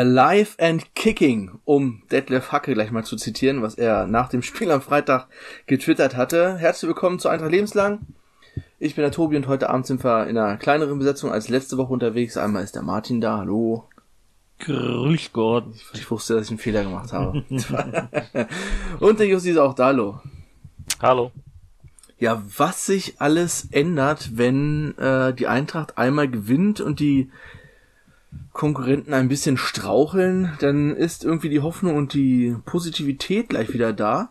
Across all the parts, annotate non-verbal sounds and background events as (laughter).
Alive and Kicking, um Detlef Hacke gleich mal zu zitieren, was er nach dem Spiel am Freitag getwittert hatte. Herzlich willkommen zu Eintracht Lebenslang. Ich bin der Tobi und heute Abend sind wir in einer kleineren Besetzung als letzte Woche unterwegs. Einmal ist der Martin da, hallo. Grüß Gott. Ich wusste, dass ich einen Fehler gemacht habe. (laughs) und der Jussi ist auch da, hallo. Hallo. Ja, was sich alles ändert, wenn äh, die Eintracht einmal gewinnt und die Konkurrenten ein bisschen straucheln, dann ist irgendwie die Hoffnung und die Positivität gleich wieder da.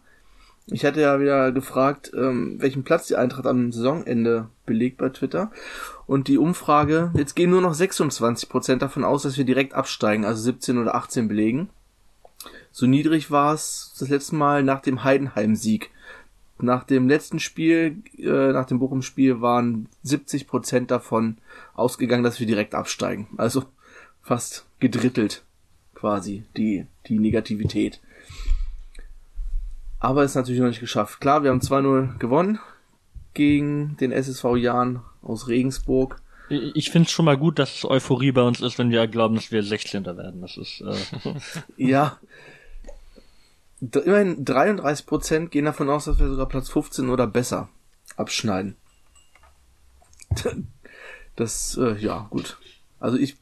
Ich hatte ja wieder gefragt, ähm, welchen Platz die Eintracht am Saisonende belegt bei Twitter. Und die Umfrage, jetzt gehen nur noch 26% davon aus, dass wir direkt absteigen, also 17 oder 18 belegen. So niedrig war es das letzte Mal nach dem Heidenheim-Sieg. Nach dem letzten Spiel, äh, nach dem Bochum-Spiel waren 70% davon ausgegangen, dass wir direkt absteigen. Also fast gedrittelt quasi die, die Negativität. Aber ist natürlich noch nicht geschafft. Klar, wir haben 2-0 gewonnen gegen den SSV Jahn aus Regensburg. Ich finde es schon mal gut, dass Euphorie bei uns ist, wenn wir glauben, dass wir 16. werden. Das ist äh (laughs) ja. Immerhin 33 Prozent gehen davon aus, dass wir sogar Platz 15 oder besser abschneiden. (laughs) Das, äh, ja, gut. Also ich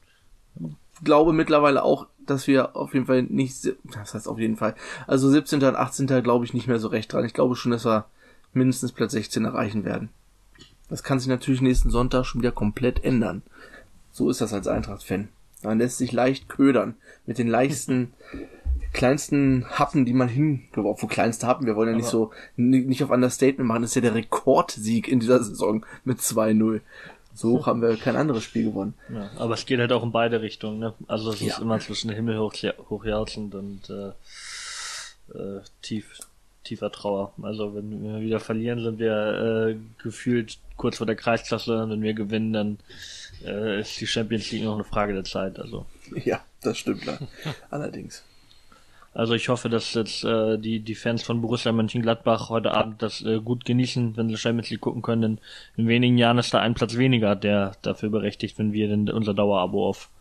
glaube mittlerweile auch, dass wir auf jeden Fall nicht, das heißt auf jeden Fall, also 17. und 18. glaube ich nicht mehr so recht dran. Ich glaube schon, dass wir mindestens Platz 16 erreichen werden. Das kann sich natürlich nächsten Sonntag schon wieder komplett ändern. So ist das als Eintracht-Fan. Man lässt sich leicht ködern mit den leichten, (laughs) kleinsten Happen, die man hingeworfen. Wo kleinste Happen, wir wollen ja nicht so, nicht auf Understatement machen, das ist ja der Rekordsieg in dieser Saison mit 2-0. So haben wir kein anderes Spiel gewonnen. Ja, aber es geht halt auch in beide Richtungen. Ne? Also es ja. ist immer zwischen Himmel hoch, hochjauchzend und äh, äh, tief, tiefer Trauer. Also wenn wir wieder verlieren, sind wir äh, gefühlt kurz vor der Kreisklasse. Wenn wir gewinnen, dann äh, ist die Champions League noch eine Frage der Zeit. Also ja, das stimmt. Allerdings. Also ich hoffe, dass jetzt äh, die, die Fans von Borussia Mönchengladbach heute Abend das äh, gut genießen, wenn sie Champions League gucken können. Denn in wenigen Jahren ist da ein Platz weniger, der dafür berechtigt, wenn wir denn unser Dauerabo auf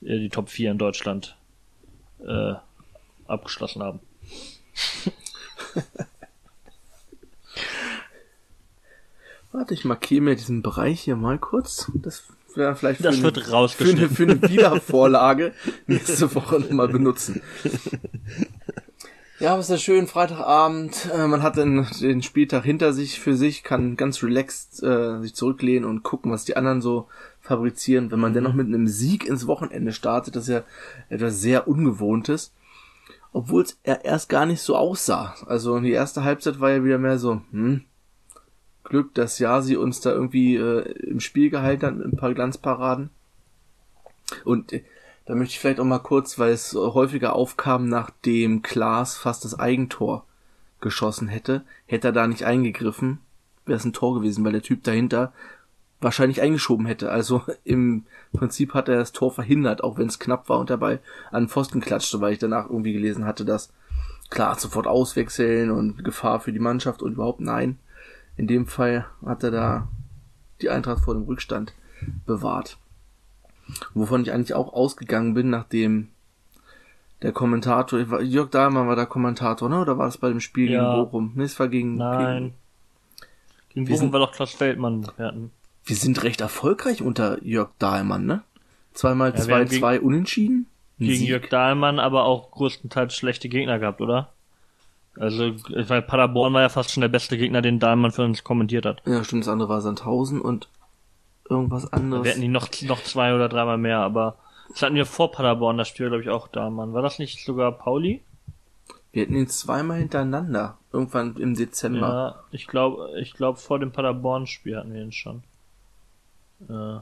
äh, die Top 4 in Deutschland äh, abgeschlossen haben. (laughs) Warte, ich markiere mir diesen Bereich hier mal kurz. Das wäre vielleicht das für, wird eine, für, eine, für eine Wiedervorlage (laughs) nächste Woche nochmal benutzen. (laughs) Ja, was ist schön, Freitagabend, äh, man hat den, den Spieltag hinter sich für sich, kann ganz relaxed äh, sich zurücklehnen und gucken, was die anderen so fabrizieren. Wenn man dennoch mit einem Sieg ins Wochenende startet, das ist ja etwas sehr Ungewohntes. Obwohl es erst gar nicht so aussah. Also die erste Halbzeit war ja wieder mehr so, hm, Glück, dass Yasi uns da irgendwie äh, im Spiel gehalten hat mit ein paar Glanzparaden. Und äh, da möchte ich vielleicht auch mal kurz, weil es häufiger aufkam, nachdem Klaas fast das Eigentor geschossen hätte, hätte er da nicht eingegriffen, wäre es ein Tor gewesen, weil der Typ dahinter wahrscheinlich eingeschoben hätte. Also (laughs) im Prinzip hat er das Tor verhindert, auch wenn es knapp war und dabei an Pfosten klatschte, weil ich danach irgendwie gelesen hatte, dass klar sofort auswechseln und Gefahr für die Mannschaft und überhaupt nein. In dem Fall hat er da die Eintracht vor dem Rückstand bewahrt. Wovon ich eigentlich auch ausgegangen bin, nachdem der Kommentator, Jörg Dahlmann war der Kommentator, ne? Oder war das bei dem Spiel ja. gegen Bochum? Ne, es war gegen. Nein. Gegen, gegen Bochum sind, war doch Klaus Feldmann. Wir, wir sind recht erfolgreich unter Jörg Dahlmann, ne? Zweimal 2-2 ja, zwei, unentschieden. Gegen Sieg. Jörg Dahlmann aber auch größtenteils schlechte Gegner gehabt, oder? Also, weil Paderborn war ja fast schon der beste Gegner, den Dahlmann für uns kommentiert hat. Ja, stimmt, das andere war Sandhausen und irgendwas anderes. Wir hatten die noch, noch zwei oder dreimal mehr, aber das hatten wir vor Paderborn, das Spiel, glaube ich, auch Dahlmann. War das nicht sogar Pauli? Wir hatten ihn zweimal hintereinander, irgendwann im Dezember. Ja, ich glaube, ich glaube, vor dem Paderborn-Spiel hatten wir ihn schon. Äh,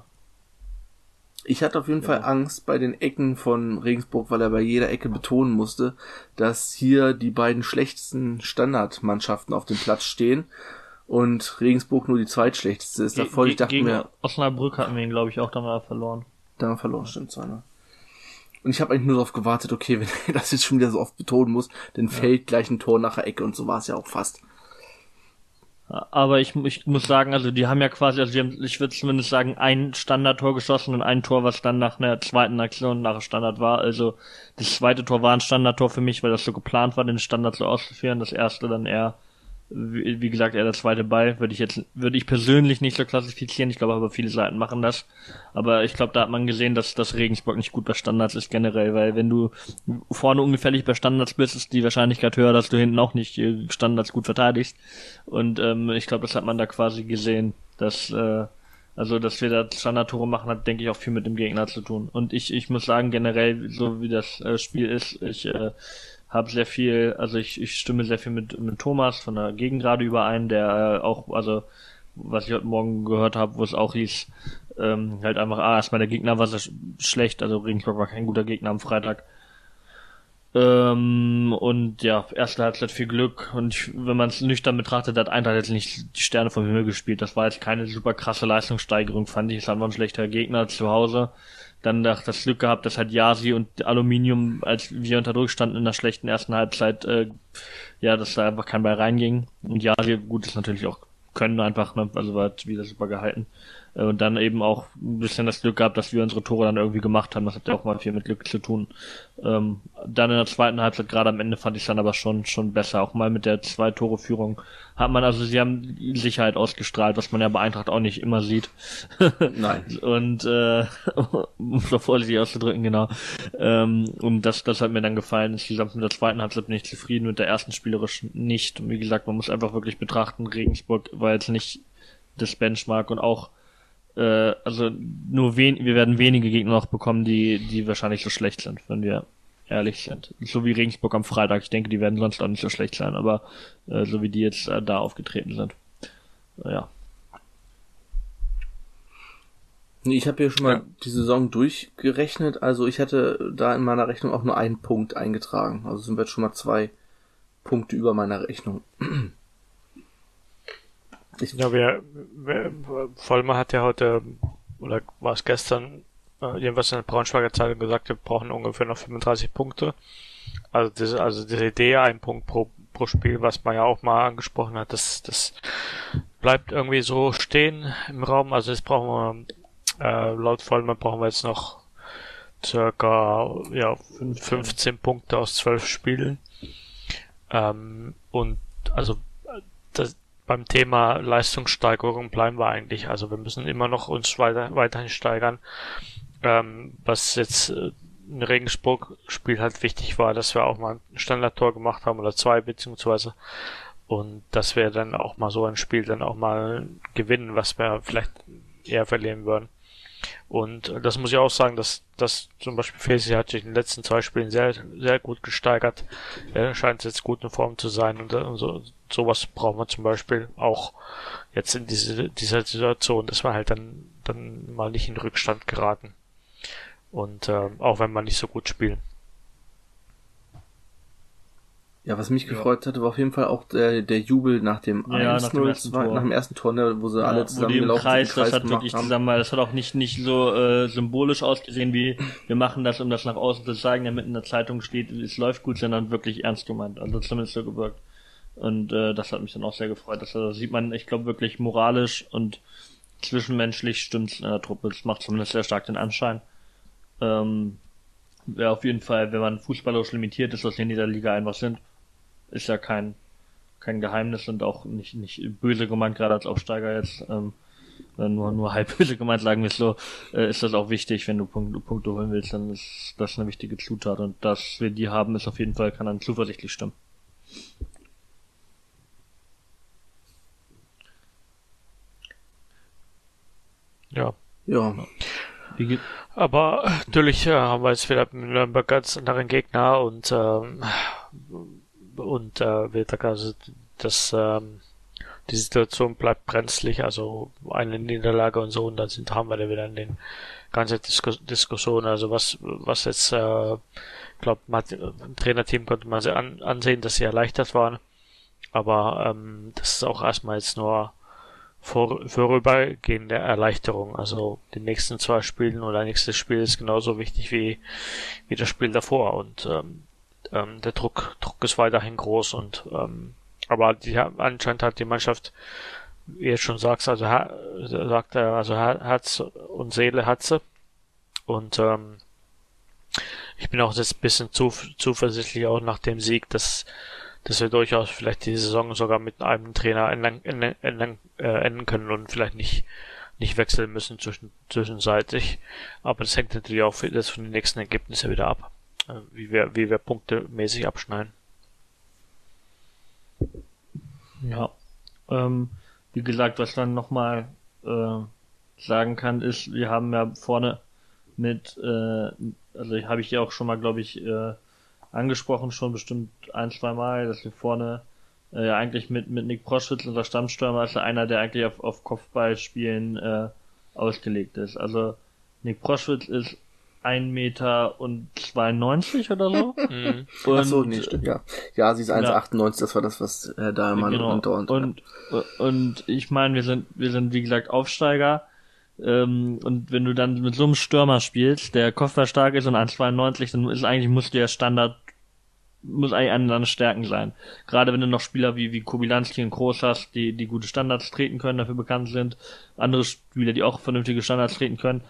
ich hatte auf jeden ja. Fall Angst bei den Ecken von Regensburg, weil er bei jeder Ecke betonen musste, dass hier die beiden schlechtesten Standardmannschaften auf dem Platz stehen und Regensburg nur die zweitschlechteste ist. Davor, Ge ich dachte gegen mir, Osnabrück hatten wir ihn, glaube ich, auch damals verloren. Da verloren, stimmt so einer. Und ich habe eigentlich nur darauf gewartet, okay, (laughs) wenn er das jetzt schon wieder so oft betonen muss, dann ja. fällt gleich ein Tor nach der Ecke und so war es ja auch fast. Aber ich, ich muss sagen, also die haben ja quasi, also die haben, ich würde zumindest sagen, ein Standardtor geschossen und ein Tor, was dann nach einer zweiten Aktion nach Standard war. Also das zweite Tor war ein Standardtor für mich, weil das so geplant war, den Standard so auszuführen. Das erste dann eher wie, wie gesagt, er der zweite Ball, würde ich jetzt, würde ich persönlich nicht so klassifizieren. Ich glaube aber viele Seiten machen das. Aber ich glaube, da hat man gesehen, dass das Regensburg nicht gut bei Standards ist generell, weil wenn du vorne ungefährlich bei Standards bist, ist die Wahrscheinlichkeit höher, dass du hinten auch nicht äh, Standards gut verteidigst. Und ähm, ich glaube, das hat man da quasi gesehen, dass äh, also, dass wir da Standardtore machen, hat, denke ich, auch viel mit dem Gegner zu tun. Und ich, ich muss sagen, generell, so wie das äh, Spiel ist, ich äh, habe sehr viel, also ich, ich stimme sehr viel mit, mit Thomas von der Gegengrade überein, der äh, auch, also was ich heute Morgen gehört habe, wo es auch hieß, ähm, halt einfach, ah, erstmal der Gegner war sehr schlecht, also Regensburg war kein guter Gegner am Freitag. Ähm, und ja, erste Halbzeit viel Glück. Und ich, wenn man es nüchtern betrachtet, hat Eintracht jetzt nicht die Sterne vom Himmel gespielt. Das war jetzt keine super krasse Leistungssteigerung, fand ich. Es war ein schlechter Gegner zu Hause dann das Glück gehabt, dass halt Yasi und Aluminium, als wir unter Druck standen in der schlechten ersten Halbzeit, äh, ja, dass da einfach kein Ball reinging. Und Yasi, gut, ist natürlich auch können einfach, ne? also war wieder super gehalten. Äh, und dann eben auch ein bisschen das Glück gehabt, dass wir unsere Tore dann irgendwie gemacht haben. Das hat ja auch mal viel mit Glück zu tun. Ähm, dann in der zweiten Halbzeit, gerade am Ende, fand ich es dann aber schon, schon besser. Auch mal mit der Zwei-Tore-Führung hat man, also sie haben Sicherheit ausgestrahlt, was man ja bei Eintracht auch nicht immer sieht. (laughs) Nein. und, äh, (laughs) um es vorsichtig auszudrücken, genau. Ähm, und das, das hat mir dann gefallen. Insgesamt mit der zweiten Halbzeit bin ich zufrieden, mit der ersten spielerisch nicht. Und wie gesagt, man muss einfach wirklich betrachten, Regensburg war jetzt nicht das Benchmark und auch äh, also nur wen wir werden wenige Gegner noch bekommen, die, die wahrscheinlich so schlecht sind, wenn wir ehrlich sind. So wie Regensburg am Freitag. Ich denke, die werden sonst auch nicht so schlecht sein, aber äh, so wie die jetzt äh, da aufgetreten sind. Ja. Ich habe hier schon mal ja. die Saison durchgerechnet. Also ich hatte da in meiner Rechnung auch nur einen Punkt eingetragen. Also sind wir jetzt schon mal zwei Punkte über meiner Rechnung. Ich ja, Vollmer hat ja heute, oder war es gestern, äh, jedenfalls in der Braunschweiger Zeitung gesagt, wir brauchen ungefähr noch 35 Punkte. Also diese, also diese Idee, ein Punkt pro, pro Spiel, was man ja auch mal angesprochen hat, das, das bleibt irgendwie so stehen im Raum. Also jetzt brauchen wir, äh, laut Vollmer brauchen wir jetzt noch circa ja, 15 Punkte aus 12 Spielen. Ähm, und also das, beim Thema Leistungssteigerung bleiben wir eigentlich. Also wir müssen immer noch uns weiter, weiterhin steigern. Ähm, was jetzt äh, in Regensburg-Spiel halt wichtig war, dass wir auch mal ein Standardtor gemacht haben oder zwei beziehungsweise und dass wir dann auch mal so ein Spiel dann auch mal gewinnen, was wir vielleicht eher verlieren würden. Und das muss ich auch sagen, dass, dass zum Beispiel Fesi hat sich in den letzten zwei Spielen sehr, sehr gut gesteigert. Er scheint jetzt gut in Form zu sein und, und so, sowas brauchen wir zum Beispiel auch jetzt in diese, dieser Situation, dass wir halt dann, dann mal nicht in Rückstand geraten. Und äh, auch wenn wir nicht so gut spielen. Ja, was mich ja. gefreut hatte, war auf jeden Fall auch der, der Jubel nach dem ja, 1 nach, dem ersten Tor. nach dem ersten Tor, ne, wo sie ja, alle zusammen wo gelaufen Kreis, sind. Das hat wirklich haben. zusammen, das hat auch nicht, nicht so äh, symbolisch ausgesehen, wie wir machen das, um das nach außen zu zeigen, damit in der Zeitung steht, es läuft gut, sondern wirklich ernst gemeint. Also zumindest so gewirkt. Und äh, das hat mich dann auch sehr gefreut. Das, das sieht man, ich glaube, wirklich moralisch und zwischenmenschlich stimmt's in der Truppe. Das macht zumindest sehr stark den Anschein. Ähm, Wäre auf jeden Fall, wenn man fußballerisch limitiert ist, was wir in dieser Liga einfach sind, ist ja kein, kein Geheimnis und auch nicht, nicht böse gemeint, gerade als Aufsteiger jetzt, ähm, nur, nur halb (laughs) böse gemeint, sagen wir es so, äh, ist das auch wichtig, wenn du Punkte, Punkte holen willst, dann ist das eine wichtige Zutat und dass wir die haben, ist auf jeden Fall, kann dann zuversichtlich stimmen. Ja. Ja. Aber natürlich äh, haben wir jetzt wieder mit Nürnberg ganz anderen Gegner und ähm, und äh, wird also das ähm, die Situation bleibt brenzlig, also eine Niederlage und so und dann sind haben wir da wieder den ganze Diskus Diskussion, also was was jetzt äh, glaube im Trainerteam konnte man an, ansehen, dass sie erleichtert waren, aber ähm, das ist auch erstmal jetzt nur vor, vorübergehende Erleichterung. Also die nächsten zwei Spielen oder nächstes Spiel ist genauso wichtig wie, wie das Spiel davor und ähm, ähm, der Druck, Druck ist weiterhin groß und ähm, aber die, anscheinend hat die Mannschaft, wie du schon sagst, also sagt er, also Herz und Seele hat sie. Und ähm, ich bin auch jetzt ein bisschen zu, zuversichtlich auch nach dem Sieg, dass, dass wir durchaus vielleicht die Saison sogar mit einem Trainer enden, enden, enden, äh, enden können und vielleicht nicht, nicht wechseln müssen zwischen, zwischenseitig. Aber das hängt natürlich auch das von den nächsten Ergebnissen wieder ab, äh, wie wir, wie wir punktemäßig abschneiden. Ja. Ähm, wie gesagt, was man nochmal äh, sagen kann, ist, wir haben ja vorne mit, äh, also habe ich ja auch schon mal, glaube ich, äh, angesprochen, schon bestimmt ein, zwei Mal, dass wir vorne äh, eigentlich mit, mit Nick Proschwitz, unser Stammstürmer, ist einer, der eigentlich auf, auf Kopfballspielen äh, ausgelegt ist. Also Nick Proschwitz ist ein Meter und 92 oder so. (laughs) Mhm. Und, Ach so, nee, stimmt, ja. Ja, sie ist 1,98, ja. das war das, was Herr Dahlmann genau. und und, und, und ich meine, wir sind, wir sind, wie gesagt, Aufsteiger. Ähm, und wenn du dann mit so einem Stürmer spielst, der kopfballstark ist und 1,92, dann ist eigentlich, muss der Standard, muss eigentlich eine deiner Stärken sein. Gerade wenn du noch Spieler wie, wie Kobilanski und Groß hast, die, die gute Standards treten können, dafür bekannt sind, andere Spieler, die auch vernünftige Standards treten können,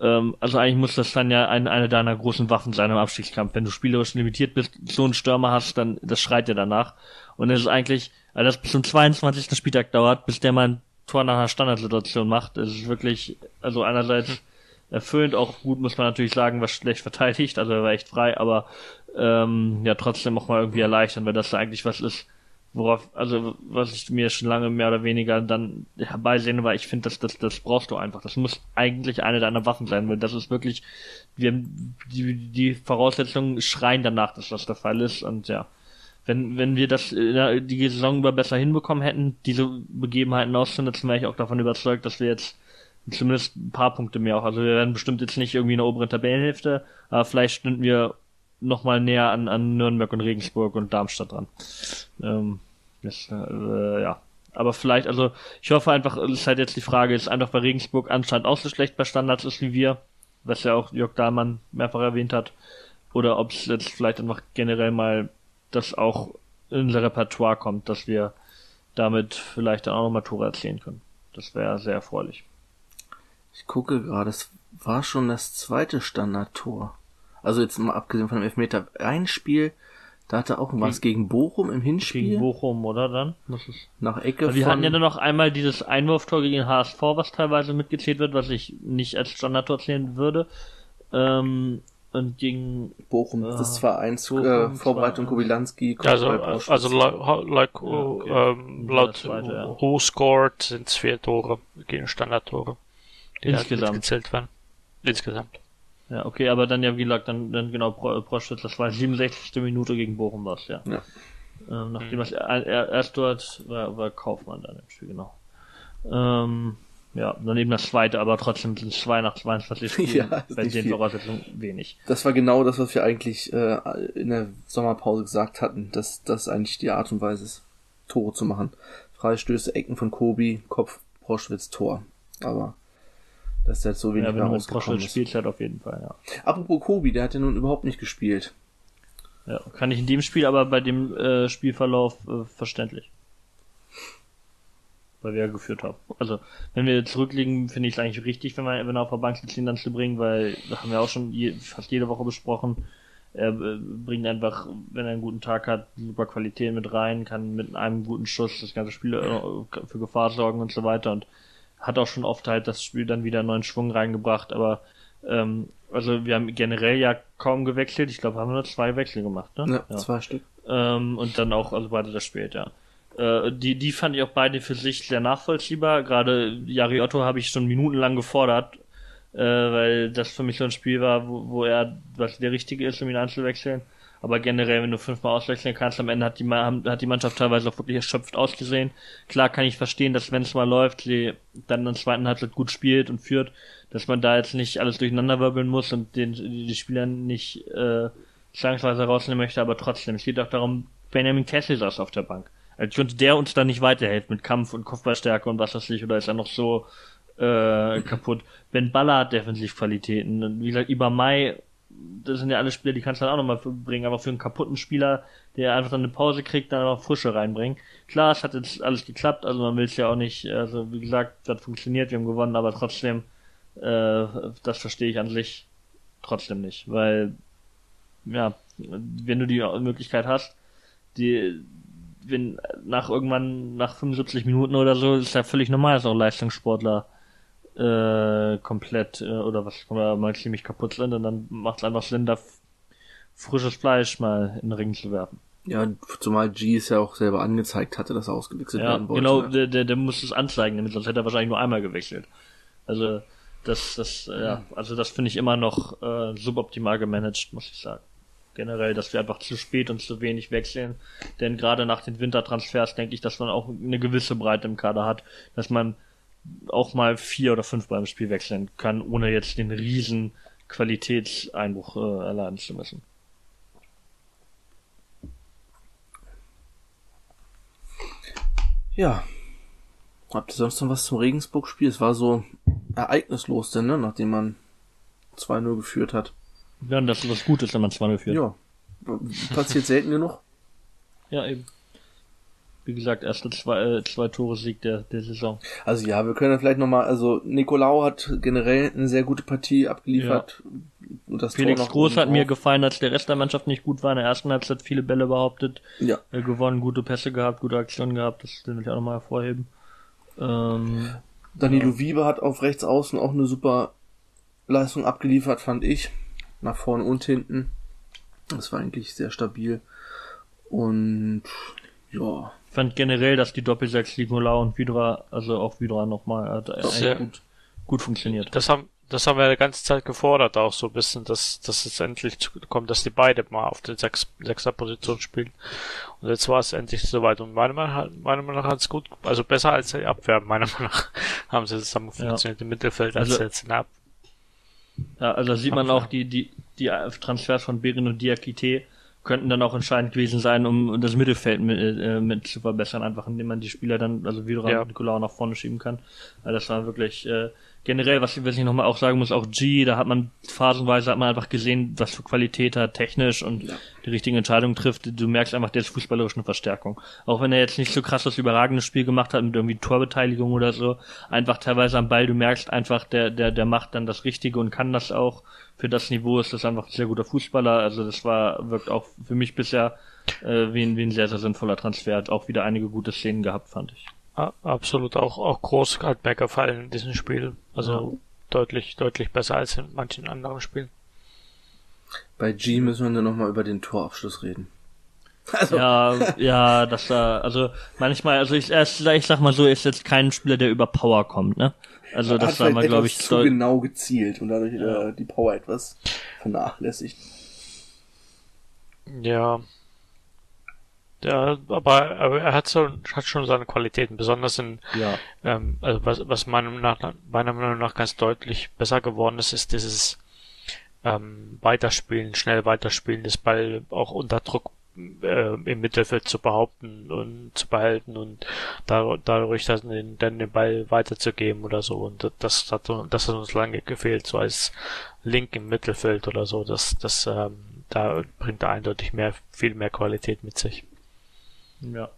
ähm, also eigentlich muss das dann ja ein, eine deiner großen Waffen sein im Abstiegskampf. Wenn du spielerisch limitiert bist, so einen Stürmer hast, dann das schreit dir danach. Und es ist eigentlich, also das bis zum 22. Spieltag dauert, bis der mal ein Tor nach einer Standardsituation macht. Es ist wirklich, also einerseits erfüllend, auch gut muss man natürlich sagen, was schlecht verteidigt, also er war echt frei, aber ähm, ja trotzdem auch mal irgendwie erleichtern, weil das eigentlich was ist, worauf, also was ich mir schon lange mehr oder weniger dann herbeisehne, weil ich finde, das, das, das brauchst du einfach. Das muss eigentlich eine deiner Waffen sein, weil das ist wirklich, wir, die, die Voraussetzungen schreien danach, dass das der Fall ist und ja. Wenn, wenn wir das die Saison über besser hinbekommen hätten, diese Begebenheiten auszunutzen, wäre ich auch davon überzeugt, dass wir jetzt zumindest ein paar Punkte mehr auch, also wir werden bestimmt jetzt nicht irgendwie in der oberen Tabellenhälfte, aber vielleicht stünden wir nochmal näher an, an Nürnberg und Regensburg und Darmstadt dran. Ähm, das, äh, ja. Aber vielleicht, also ich hoffe einfach, es ist halt jetzt die Frage, ist einfach bei Regensburg anscheinend auch so schlecht bei Standards ist wie wir, was ja auch Jörg Dahlmann mehrfach erwähnt hat, oder ob es jetzt vielleicht einfach generell mal das auch in unser Repertoire kommt, dass wir damit vielleicht dann auch nochmal Tore erzielen können. Das wäre sehr erfreulich. Ich gucke gerade, es war schon das zweite Standardtor. Also jetzt mal abgesehen von dem Elfmeter, ein Spiel, da hatte auch was gegen Bochum im Hinspiel. Gegen Bochum, oder dann? Muss es Nach Ecke also Wir hatten ja dann noch einmal dieses Einwurftor gegen HSV, was teilweise mitgezählt wird, was ich nicht als Standardtor zählen würde. Ähm, und gegen Bochum, äh, das war eins äh, Vorbereitung Kobilanski. Also, also like, ja, okay. ähm, laut zweite, ja. Who scored sind es vier Tore gegen Standardtore, die Insgesamt. gezählt werden. Insgesamt. Ja, okay, aber dann ja, wie gesagt, dann, dann genau, Proschwitz, das war 67. Minute gegen Bochum was, ja. ja. Ähm, nachdem mhm. er, erst dort war, war Kaufmann dann im Spiel, genau. Ähm, ja, dann eben das zweite, aber trotzdem sind zwei nach 22 (laughs) Spielen ja, bei den Voraussetzungen wenig. Das war genau das, was wir eigentlich äh, in der Sommerpause gesagt hatten, dass das eigentlich die Art und Weise ist, Tore zu machen. Freistöße, Ecken von Kobi, Kopf, Proschwitz, Tor. Aber dass der jetzt so wenig ja, mehr rausgekommen ist. spielt halt auf jeden Fall, ja. Apropos Kobi, der hat ja nun überhaupt nicht gespielt. Ja, kann ich in dem Spiel, aber bei dem äh, Spielverlauf äh, verständlich. Weil wir ja geführt haben. Also, wenn wir zurückliegen, finde ich es eigentlich richtig, wenn wir, wenn er auf der Bank sitzt, ihn dann zu bringen, weil, da haben wir auch schon je, fast jede Woche besprochen, er äh, bringt einfach, wenn er einen guten Tag hat, super Qualität mit rein, kann mit einem guten Schuss das ganze Spiel äh, für Gefahr sorgen und so weiter und hat auch schon oft halt das Spiel dann wieder neuen Schwung reingebracht, aber ähm, also wir haben generell ja kaum gewechselt. Ich glaube, haben wir nur zwei Wechsel gemacht, ne? Ja, ja. zwei Stück. Ähm, und dann auch, also beide das spät, ja. Äh, die, die fand ich auch beide für sich sehr nachvollziehbar. Gerade Jari Otto habe ich schon minutenlang gefordert, äh, weil das für mich so ein Spiel war, wo, wo er was der Richtige ist, um ihn einzuwechseln. Aber generell, wenn du fünfmal auswechseln kannst, am Ende hat die, hat die Mannschaft teilweise auch wirklich erschöpft ausgesehen. Klar kann ich verstehen, dass wenn es mal läuft, sie dann der zweiten Halbzeit gut spielt und führt, dass man da jetzt nicht alles durcheinanderwirbeln muss und den, die Spieler nicht äh, zwangsweise rausnehmen möchte, aber trotzdem. Es geht auch darum, Benjamin Kessel saß auf der Bank. Als könnte der uns da nicht weiterhelfen mit Kampf und Kopfballstärke und was weiß ich, oder ist er noch so äh, kaputt. Ben Baller hat Defensivqualitäten. Wie gesagt, Mai das sind ja alle Spieler, die kannst du dann auch nochmal bringen, aber für einen kaputten Spieler der einfach dann eine Pause kriegt, dann auch Frische reinbringen. Klar, es hat jetzt alles geklappt, also man will es ja auch nicht, also wie gesagt, das funktioniert, wir haben gewonnen, aber trotzdem, äh, das verstehe ich an sich trotzdem nicht, weil, ja, wenn du die Möglichkeit hast, die, wenn nach irgendwann, nach 75 Minuten oder so, ist ja völlig normal, dass auch Leistungssportler äh, komplett äh, oder was mal ziemlich kaputt sind und dann macht es einfach Sinn, da frisches Fleisch mal in den Ring zu werfen. Ja, zumal G es ja auch selber angezeigt hatte, dass er ausgewechselt ja, werden wollte. Genau, der, der, der muss es anzeigen, damit sonst hätte er wahrscheinlich nur einmal gewechselt. Also das, das, ja, also das finde ich immer noch äh, suboptimal gemanagt, muss ich sagen. Generell, dass wir einfach zu spät und zu wenig wechseln. Denn gerade nach den Wintertransfers denke ich, dass man auch eine gewisse Breite im Kader hat, dass man auch mal vier oder fünf beim Spiel wechseln kann, ohne jetzt den riesen Qualitätseinbruch äh, erleiden zu müssen. Ja. Habt ihr sonst noch was zum Regensburg-Spiel? Es war so ereignislos denn, ne? Nachdem man 2-0 geführt hat. Ja, und das ist was Gutes, wenn man 2-0 führt. Ja. Passiert selten genug. (laughs) Ja, eben. Wie gesagt, erste zwei, äh, zwei Tore Sieg der, der Saison. Also ja, wir können vielleicht nochmal, also Nicolau hat generell eine sehr gute Partie abgeliefert. Und das Felix Groß hat mir gefallen, als der Rest der Mannschaft nicht gut war. In der ersten Halbzeit viele Bälle behauptet. Ja. Äh, gewonnen, gute Pässe gehabt, gute Aktionen gehabt. Das will ich auch nochmal hervorheben. Ähm, Danilo ja. Wiebe hat auf rechts außen auch eine super Leistung abgeliefert, fand ich. Nach vorne und hinten. Das war eigentlich sehr stabil. Und ja. Ich fand generell, dass die Doppelsechs Nicolau und Vidra, also auch Vidra nochmal, hat eigentlich gut, gut funktioniert. Das haben, das haben wir die ganze Zeit gefordert, auch so ein bisschen, dass, dass es endlich kommt, dass die beide mal auf der Sechs, Sechser-Position spielen. Und jetzt war es endlich soweit. Und meiner Meinung nach, meiner Meinung nach hat es gut, also besser als die Abwehr, meiner Meinung nach (laughs) haben sie zusammen funktioniert ja. im Mittelfeld als also, jetzt in der Ab Ja, also sieht man auch die, die, die Transfers von Berin und Diakite könnten dann auch entscheidend gewesen sein, um das Mittelfeld mit, äh, mit zu verbessern, einfach indem man die Spieler dann, also Vidra ja. Nicolau nach vorne schieben kann. Also das war wirklich äh, generell, was, was ich nochmal auch sagen muss, auch G, da hat man phasenweise hat man einfach gesehen, was für Qualität er technisch und ja. die richtigen Entscheidungen trifft. Du merkst einfach, der ist fußballerisch eine Verstärkung. Auch wenn er jetzt nicht so krass das überragende Spiel gemacht hat mit irgendwie Torbeteiligung oder so, einfach teilweise am Ball, du merkst einfach, der, der, der macht dann das Richtige und kann das auch. Für das Niveau ist das einfach ein sehr guter Fußballer. Also das war, wirkt auch für mich bisher äh, wie, ein, wie ein sehr, sehr sinnvoller Transfer. Hat auch wieder einige gute Szenen gehabt, fand ich absolut auch, auch groß hat mir gefallen in diesem Spiel. Also ja. deutlich, deutlich besser als in manchen anderen Spielen. Bei G müssen wir nur noch mal über den Torabschluss reden. (laughs) Also. Ja, ja, das da, also manchmal, also ich, ich sag mal so, ist jetzt kein Spieler, der über Power kommt, ne? Also das war mal, glaube ich, zu genau gezielt und dadurch ja. äh, die Power etwas vernachlässigt. Ja, ja, aber, aber er hat, so, hat schon seine Qualitäten, besonders in, ja. ähm, also was, was meiner Meinung nach, meiner Meinung nach ganz deutlich besser geworden ist, ist dieses ähm, Weiterspielen, schnell Weiterspielen, das Ball auch unter Druck äh, im Mittelfeld zu behaupten und zu behalten und da, dadurch dann den, dann den Ball weiterzugeben oder so. Und das hat, das hat uns lange gefehlt, so als Link im Mittelfeld oder so. Das, das, ähm, da bringt er eindeutig mehr, viel mehr Qualität mit sich. Ja.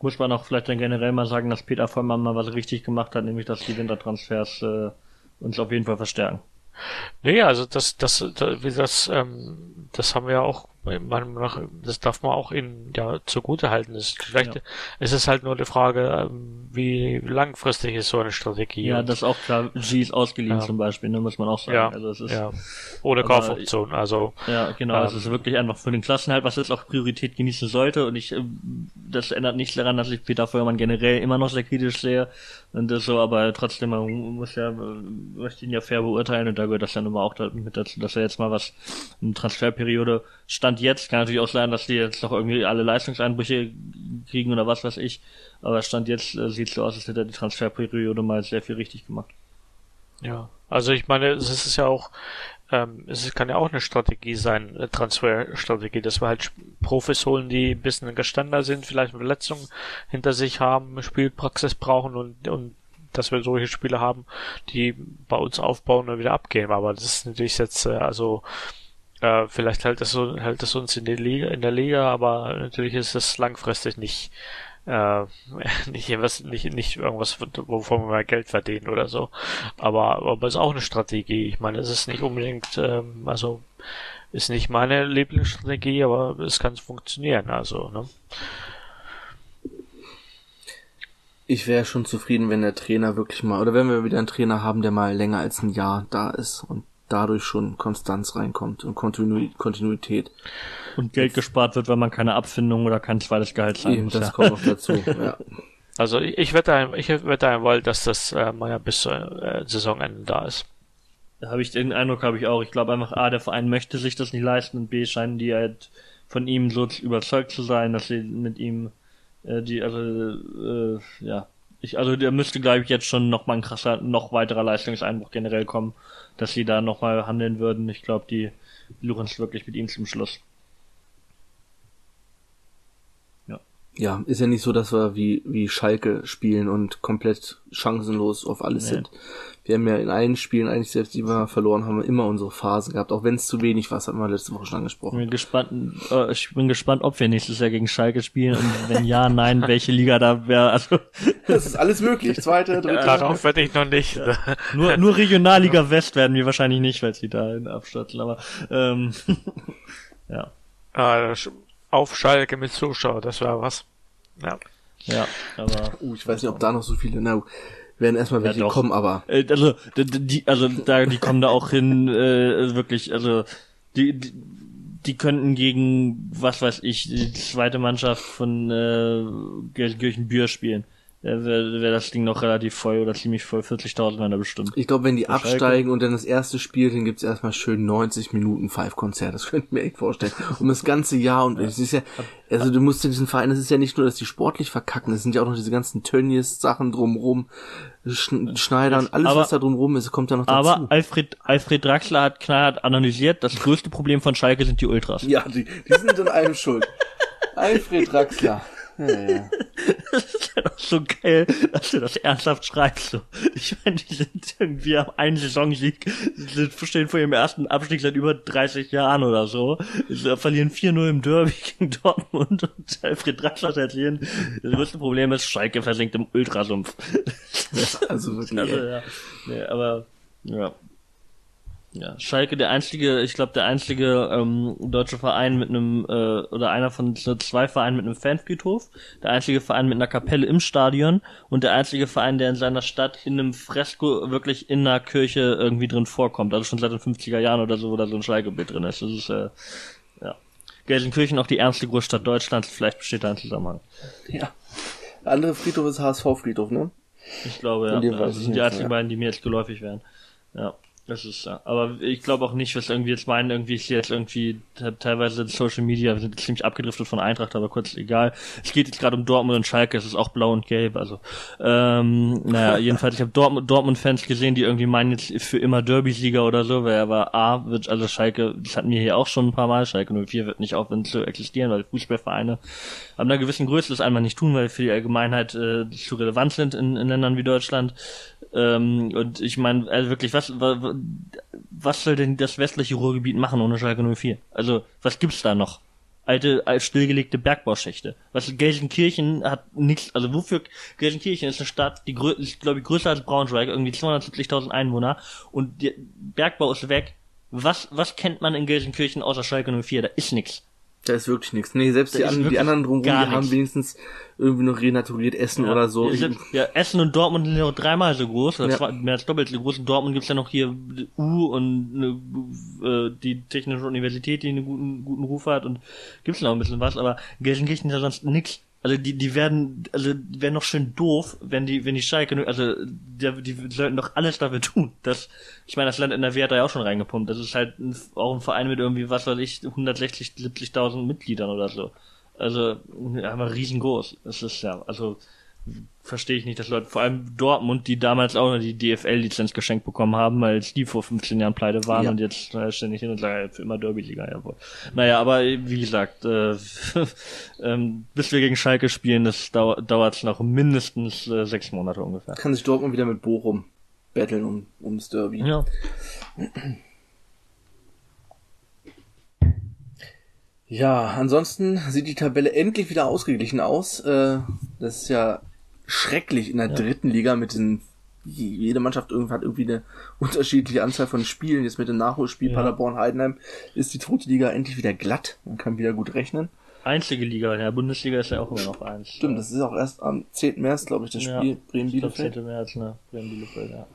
Muss man auch vielleicht dann generell mal sagen, dass Peter Vollmann mal was richtig gemacht hat, nämlich dass die Wintertransfers äh, uns auf jeden Fall verstärken. Nee, also das, das, das, das, ähm, das haben wir ja auch das darf man auch ihnen ja zugute halten. Ist vielleicht ja. ist es halt nur die Frage, ähm, wie langfristig ist so eine Strategie. Ja, das ist auch klar. G ist ausgeliehen ja. zum Beispiel, ne, muss man auch sagen. Ja, also es ist, ja. Ohne Kaufoption, also. Ja, genau. Ähm, es ist wirklich einfach für den Klassenhalt, was jetzt auch Priorität genießen sollte. Und ich, äh, das ändert nichts daran, dass ich Peter Feuermann generell immer noch sehr kritisch sehe. Und das so, aber trotzdem, man muss ja, möchte ihn ja fair beurteilen und da gehört das nun mal auch mit dazu, dass er jetzt mal was in Transferperiode stand jetzt. Kann natürlich auch sein, dass die jetzt noch irgendwie alle Leistungseinbrüche kriegen oder was weiß ich. Aber stand jetzt äh, sieht so aus, als hätte er die Transferperiode mal sehr viel richtig gemacht. Ja, also ich meine, es ist ja auch, ähm, es kann ja auch eine Strategie sein, eine Transferstrategie, dass wir halt Profis holen, die ein bisschen gestandener sind, vielleicht Verletzungen hinter sich haben, Spielpraxis brauchen und, und dass wir solche Spiele haben, die bei uns aufbauen und wieder abgehen. Aber das ist natürlich jetzt, äh, also Äh, vielleicht hält es so, hält es uns in der Liga, in der Liga, aber natürlich ist es langfristig nicht, äh, (laughs) nicht irgendwas, nicht, nicht irgendwas, wovon wir Geld verdienen oder so. Aber, aber es ist auch eine Strategie. Ich meine, es ist nicht unbedingt, ähm, also, ist nicht meine Lieblingsstrategie, aber es kann funktionieren, also, ne? Ich wäre schon zufrieden, wenn der Trainer wirklich mal, oder wenn wir wieder einen Trainer haben, der mal länger als ein Jahr da ist und dadurch schon Konstanz reinkommt und Kontinu Kontinuität. Und Geld gespart wird, wenn man keine Abfindung oder kein zweites Gehalt zahlen Eben, muss. das ja. kommt noch dazu. (laughs) Ja. Also ich, ich wette, ein- ich wette einmal, dass das äh, Meier bis äh, Saisonende da ist. Da habe ich den Eindruck, habe ich auch. Ich glaube einfach, A, der Verein möchte sich das nicht leisten und B, scheinen die halt von ihm so überzeugt zu sein, dass sie mit ihm äh, die, also, äh, ja. Ich, also der müsste, glaube ich, jetzt schon noch mal ein krasser, noch weiterer Leistungseinbruch generell kommen, dass sie da noch mal handeln würden. Ich glaube, die luchen es wirklich mit ihm zum Schluss. Ja, ist ja nicht so, dass wir wie, wie Schalke spielen und komplett chancenlos auf alles Nee. sind. Wir haben ja in allen Spielen, eigentlich selbst die wir verloren haben, wir immer unsere Phasen gehabt, auch wenn es zu wenig war, das hatten wir letzte Woche schon Ich angesprochen. bin gespannt, äh, ich bin gespannt, ob wir nächstes Jahr gegen Schalke spielen und wenn ja, nein, (laughs) welche Liga da wäre. Also (laughs) Das ist alles möglich. Zweite, (laughs) dritte. Darauf wette ich noch nicht. Nur, nur Regionalliga West werden wir wahrscheinlich nicht, weil sie da in abstürzen, aber ähm, ja. Ah, sch- auf Schalke mit Zuschauer, das war was. Ja. Ja, aber Uh, ich weiß nicht, ob da noch so viele, na, werden erstmal welche doch. kommen, aber äh, also die also da die kommen da auch hin äh, wirklich also die, die die könnten gegen was weiß ich die zweite Mannschaft von äh, Gelsenkirchen Bühr spielen. Wäre wär das Ding noch relativ voll oder ziemlich voll 40.000 wären da bestimmt. ich glaube, wenn die absteigen und dann das erste Spiel, dann gibt's erstmal schön 90 Minuten Five-Konzert. Das (laughs) könnte ich mir echt vorstellen. Um das ganze Jahr und es ist ja, also du musst ja diesen Verein, es ist ja nicht nur, dass die sportlich verkacken, es sind ja auch noch diese ganzen Tönnies-Sachen drumrum, Sch Schneider und alles, Aber- was da drumrum ist, kommt ja noch dazu. Aber Alfred Alfred Draxler hat knallhart analysiert, das größte Problem von Schalke sind die Ultras. ja, die, die sind an allem schuld. (laughs) Alfred Draxler. Ja, ja. (laughs) Das ist ja doch so geil, dass du das ernsthaft schreibst. So. Ich meine, die sind irgendwie am einen Saisonsieg, sind, stehen vor ihrem ersten Abstieg seit über 30 Jahren oder so. Sie verlieren 4-0 im Derby (laughs) gegen Dortmund und Alfred Draxler erzählen. Das größte Problem ist, Schalke versinkt im Ultrasumpf. (laughs) Also wirklich. Also, ja. Nee, aber, ja. Ja, Schalke, der einzige, ich glaube, der einzige ähm, deutsche Verein mit einem, äh, oder einer von zwei Vereinen mit einem Fanfriedhof, der einzige Verein mit einer Kapelle im Stadion und der einzige Verein, der in seiner Stadt in einem Fresko wirklich in einer Kirche irgendwie drin vorkommt. Also schon seit den 50er Jahren oder so, wo da so ein Schalke-Bild drin ist. Das ist, äh, ja. Gelsenkirchen auch die ärmste Großstadt Deutschlands, vielleicht besteht da ein Zusammenhang. Ja. Der andere Friedhof ist HSV-Friedhof, ne? Ich glaube, ja. Ja das sind die einzigen beiden, die mir jetzt geläufig wären. Ja. Das ist ja. Aber ich glaube auch nicht, was irgendwie jetzt meinen, irgendwie ist jetzt irgendwie te- teilweise Social Media sind ziemlich abgedriftet von Eintracht, aber kurz egal. Es geht jetzt gerade um Dortmund und Schalke, es ist auch blau und gelb, also ähm, naja, (laughs) jedenfalls, ich habe Dortmund, Dortmund-Fans gesehen, die irgendwie meinen jetzt für immer Derby-Sieger oder so, weil aber A wird, also Schalke, das hatten wir hier auch schon ein paar Mal, Schalke 04 wird nicht aufhören zu existieren, weil Fußballvereine ab einer gewissen Größe das einmal nicht tun, weil für die Allgemeinheit äh, zu relevant sind in, in Ländern wie Deutschland. Ähm, und ich meine, also wirklich, was, was, was soll denn das westliche Ruhrgebiet machen ohne Schalke 04? Also, was gibt's da noch? Alte, stillgelegte Bergbauschächte. Was Gelsenkirchen hat nichts, also wofür Gelsenkirchen ist eine Stadt, die ist, glaube ich, größer als Braunschweig, irgendwie 270.000 Einwohner und der Bergbau ist weg. Was, was kennt man in Gelsenkirchen außer Schalke 04? Da ist nix. Da ist wirklich nichts. Nee, selbst Da die, anderen, die anderen drumherum, die haben wenigstens irgendwie noch renaturiert Essen oder so. Ja, selbst- ja, Essen und Dortmund sind ja auch dreimal so groß, oder Ja. zwei, mehr als doppelt so groß. In Dortmund gibt's ja noch hier U und eine, äh, die Technische Universität, die einen guten, guten Ruf hat und gibt's noch ein bisschen was, aber Gelsenkirchen ist ja sonst nix. Also die, die werden, also die werden noch schön doof, wenn die, wenn die Schalke, also die, die sollten doch alles dafür tun. Das, ich meine, das Land NRW hat da ja auch schon reingepumpt. Das ist halt ein, auch ein Verein mit irgendwie, was weiß ich, 160, 70.000 Mitgliedern oder so. Also, aber riesengroß. Das ist ja, also verstehe ich nicht, dass Leute, vor allem Dortmund, die damals auch noch die DFL-Lizenz geschenkt bekommen haben, weil die vor 15 Jahren pleite waren Ja. und jetzt äh, ständig hin und sagen, für immer Derby-Liga, jawohl. Naja, aber wie gesagt, äh, (laughs) ähm, bis wir gegen Schalke spielen, das dau dauert noch mindestens äh, sechs Monate ungefähr. Kann sich Dortmund wieder mit Bochum betteln um, ums Derby. Ja. Ja, ansonsten sieht die Tabelle endlich wieder ausgeglichen aus. Äh, das ist ja schrecklich in der ja. dritten Liga mit den jede Mannschaft hat irgendwie eine (laughs) unterschiedliche Anzahl von Spielen. Jetzt mit dem Nachholspiel ja. Paderborn-Heidenheim ist die zweite Liga endlich wieder glatt. Man kann wieder gut rechnen. Einzige Liga, in der Bundesliga ist ja auch immer noch eins. Stimmt, das ist auch erst am 10. März, glaube ich, das Spiel ja, Bremen-Bielefeld. 10. März, ne? Bremen-Bielefeld, ja.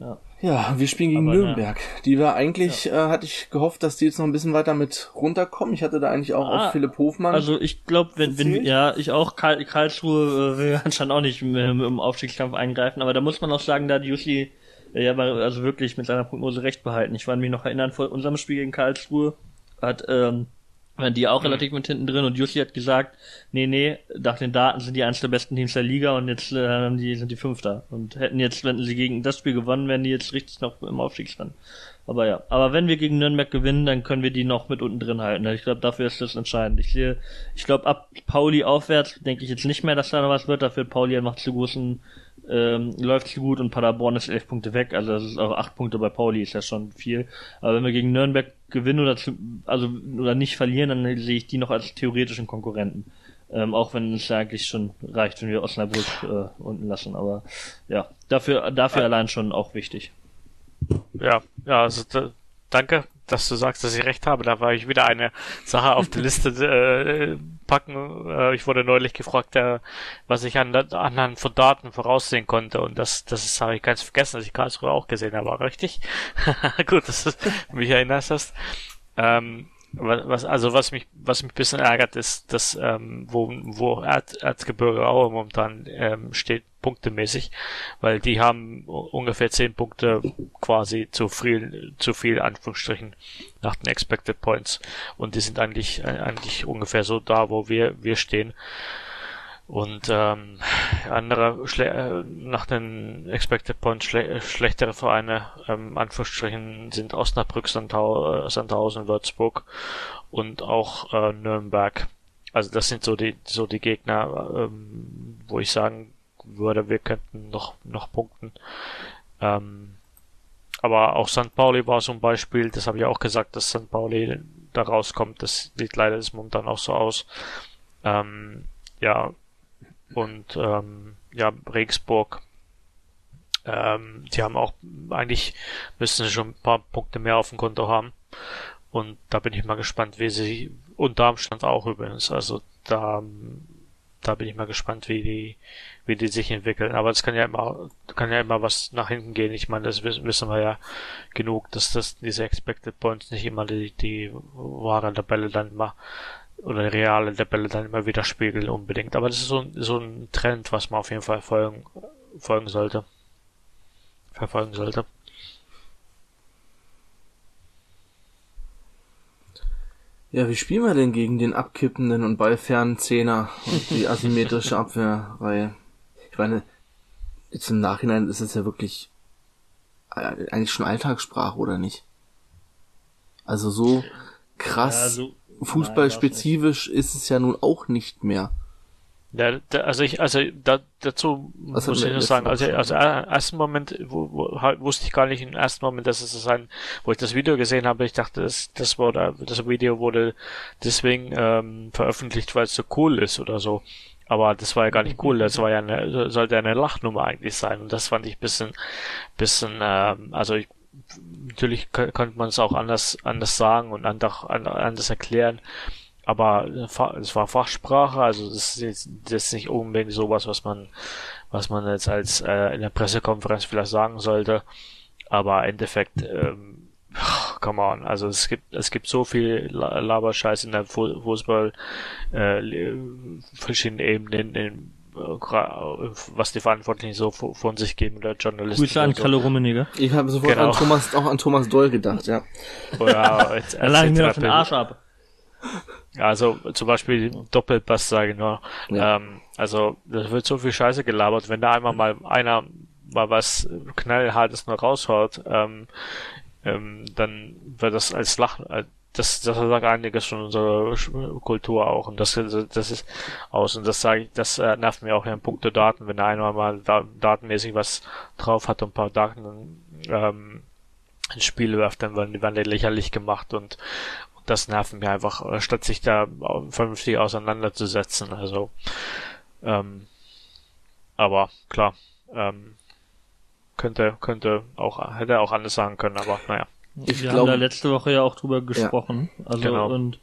Ja. Ja, wir spielen gegen Aber Nürnberg. Ja. Die war eigentlich, ja. äh, hatte ich gehofft, dass die jetzt noch ein bisschen weiter mit runterkommen. Ich hatte da eigentlich auch ah, auf Philipp Hofmann. Also ich glaube, wenn, wenn, ja, ich auch, Karl, Karlsruhe äh, will (laughs) anscheinend auch nicht im, im Aufstiegskampf eingreifen, aber da muss man auch sagen, da hat Jussi äh, ja also wirklich mit seiner Prognose recht behalten. Ich kann mich noch erinnern, vor unserem Spiel gegen Karlsruhe hat ähm, waren die auch mhm. relativ mit hinten drin und Jussi hat gesagt, nee, nee, nach den Daten sind die eins der besten Teams der Liga und jetzt äh, die, sind die Fünfter. Und hätten jetzt, wenn sie gegen das Spiel gewonnen, wären die jetzt richtig noch im Aufstiegsrennen. Aber ja, aber wenn wir gegen Nürnberg gewinnen, dann können wir die noch mit unten drin halten. Ich glaube, dafür ist das entscheidend. Ich sehe, ich glaube, ab Pauli aufwärts denke ich jetzt nicht mehr, dass da noch was wird. Dafür Pauli einfach zu großen ähm, läuft zu gut und Paderborn ist elf Punkte weg, also das ist auch acht Punkte bei Pauli ist ja schon viel. Aber wenn wir gegen Nürnberg gewinnen oder zu, also oder nicht verlieren, dann sehe ich die noch als theoretischen Konkurrenten. Ähm, auch wenn es ja eigentlich schon reicht, wenn wir Osnabrück äh, unten lassen. Aber ja, dafür, dafür ja. allein schon auch wichtig. Ja, ja, also da, danke dass du sagst, dass ich recht habe. Da war ich wieder eine Sache auf die Liste äh, packen. Äh, ich wurde neulich gefragt, äh, was ich an, anhand von Daten voraussehen konnte. Und das, das habe ich ganz vergessen, dass ich Karlsruhe auch gesehen habe. Richtig? (laughs) Gut, dass du mich erinnerst hast. Ähm, was, also was mich, was mich ein bisschen ärgert, ist, dass ähm, wo, wo Erd, Erzgebirge Aue momentan ähm, steht, punktemäßig, weil die haben ungefähr zehn Punkte quasi zu viel, zu viel Anführungsstrichen nach den Expected Points und die sind eigentlich äh, eigentlich ungefähr so da, wo wir wir stehen. Und ähm, andere schle äh, nach den Expected Points schle schlechtere Vereine, ähm, Anführungsstrichen, sind Osnabrück, Sandhau äh, Sandhausen, Würzburg und auch äh, Nürnberg. Also das sind so die so die Gegner, ähm, wo ich sagen würde, wir könnten noch noch punkten. Ähm, aber auch St. Pauli war so ein Beispiel, das habe ich auch gesagt, dass St. Pauli da rauskommt. Das sieht leider das momentan auch so aus. Ähm, ja, und ähm, ja, Regensburg, ähm, die haben auch eigentlich müssen sie schon ein paar Punkte mehr auf dem Konto haben. Und da bin ich mal gespannt, wie sie und Darmstadt auch übrigens. Also da da bin ich mal gespannt, wie die wie die sich entwickeln. Aber es kann ja immer kann ja immer was nach hinten gehen. Ich meine, das wissen wir ja genug, dass das diese Expected Points nicht immer die die wahre Tabelle dann immer oder reale Tabelle dann immer widerspiegeln unbedingt. Aber das ist so, so ein Trend, was man auf jeden Fall folgen, folgen sollte. Verfolgen sollte. Ja, wie spielen wir denn gegen den abkippenden und ballfernen Zehner und die (laughs) asymmetrische Abwehrreihe? Ich meine, jetzt im Nachhinein ist es ja wirklich äh, eigentlich schon Alltagssprache, oder nicht? Also so krass. Ja, so fußballspezifisch ist es ja nun auch nicht mehr. Ja, da, also ich, also da, dazu Was muss ich nur sagen, also, also im ersten Moment wo, wo, halt, wusste ich gar nicht im ersten Moment, dass es das ein, wo ich das Video gesehen habe, ich dachte, das, das wurde, das Video wurde deswegen ähm, veröffentlicht, weil es so cool ist oder so. Aber das war ja gar nicht cool, das war ja eine, sollte eine Lachnummer eigentlich sein. Und das fand ich bisschen, bisschen, ähm, also ich natürlich könnte man es auch anders, anders sagen und anders erklären. Aber es war Fachsprache, also das ist jetzt das ist nicht unbedingt sowas, was man, was man jetzt als äh, in der Pressekonferenz vielleicht sagen sollte. Aber im Endeffekt, ähm, come on, also es gibt es gibt so viel Laberscheiß in der Fußball, äh, verschiedenen Ebenen, in was die Verantwortlichen so von sich geben oder Journalisten. Grüße an so. Kalle Rummeniger. Ich habe sofort genau. an Thomas, auch an Thomas Doll gedacht, ja. Oder (laughs) jetzt, er lag mir auf den Arsch ab. Also zum Beispiel Doppelpass, sage ich nur. Ja. Ähm, also da wird so viel Scheiße gelabert, wenn da einmal mal einer mal was knallhartes noch raushaut, ähm, ähm, dann wird das als Lachen, das, das sagt einiges von unserer Kultur auch. Und das, das ist aus. Und das sage ich, das äh, nervt mir auch in puncto Daten, wenn einer mal da, datenmäßig was drauf hat und ein paar Daten ähm, ins Spiel wirft, dann werden die, werden die lächerlich gemacht und, das nervt mir einfach, äh, statt sich da vernünftig auseinanderzusetzen. Also, ähm, aber klar, ähm, könnte, könnte auch, hätte auch anders sagen können, aber naja. Ich Wir glaube, haben da letzte Woche ja auch drüber gesprochen. Ja, also genau. und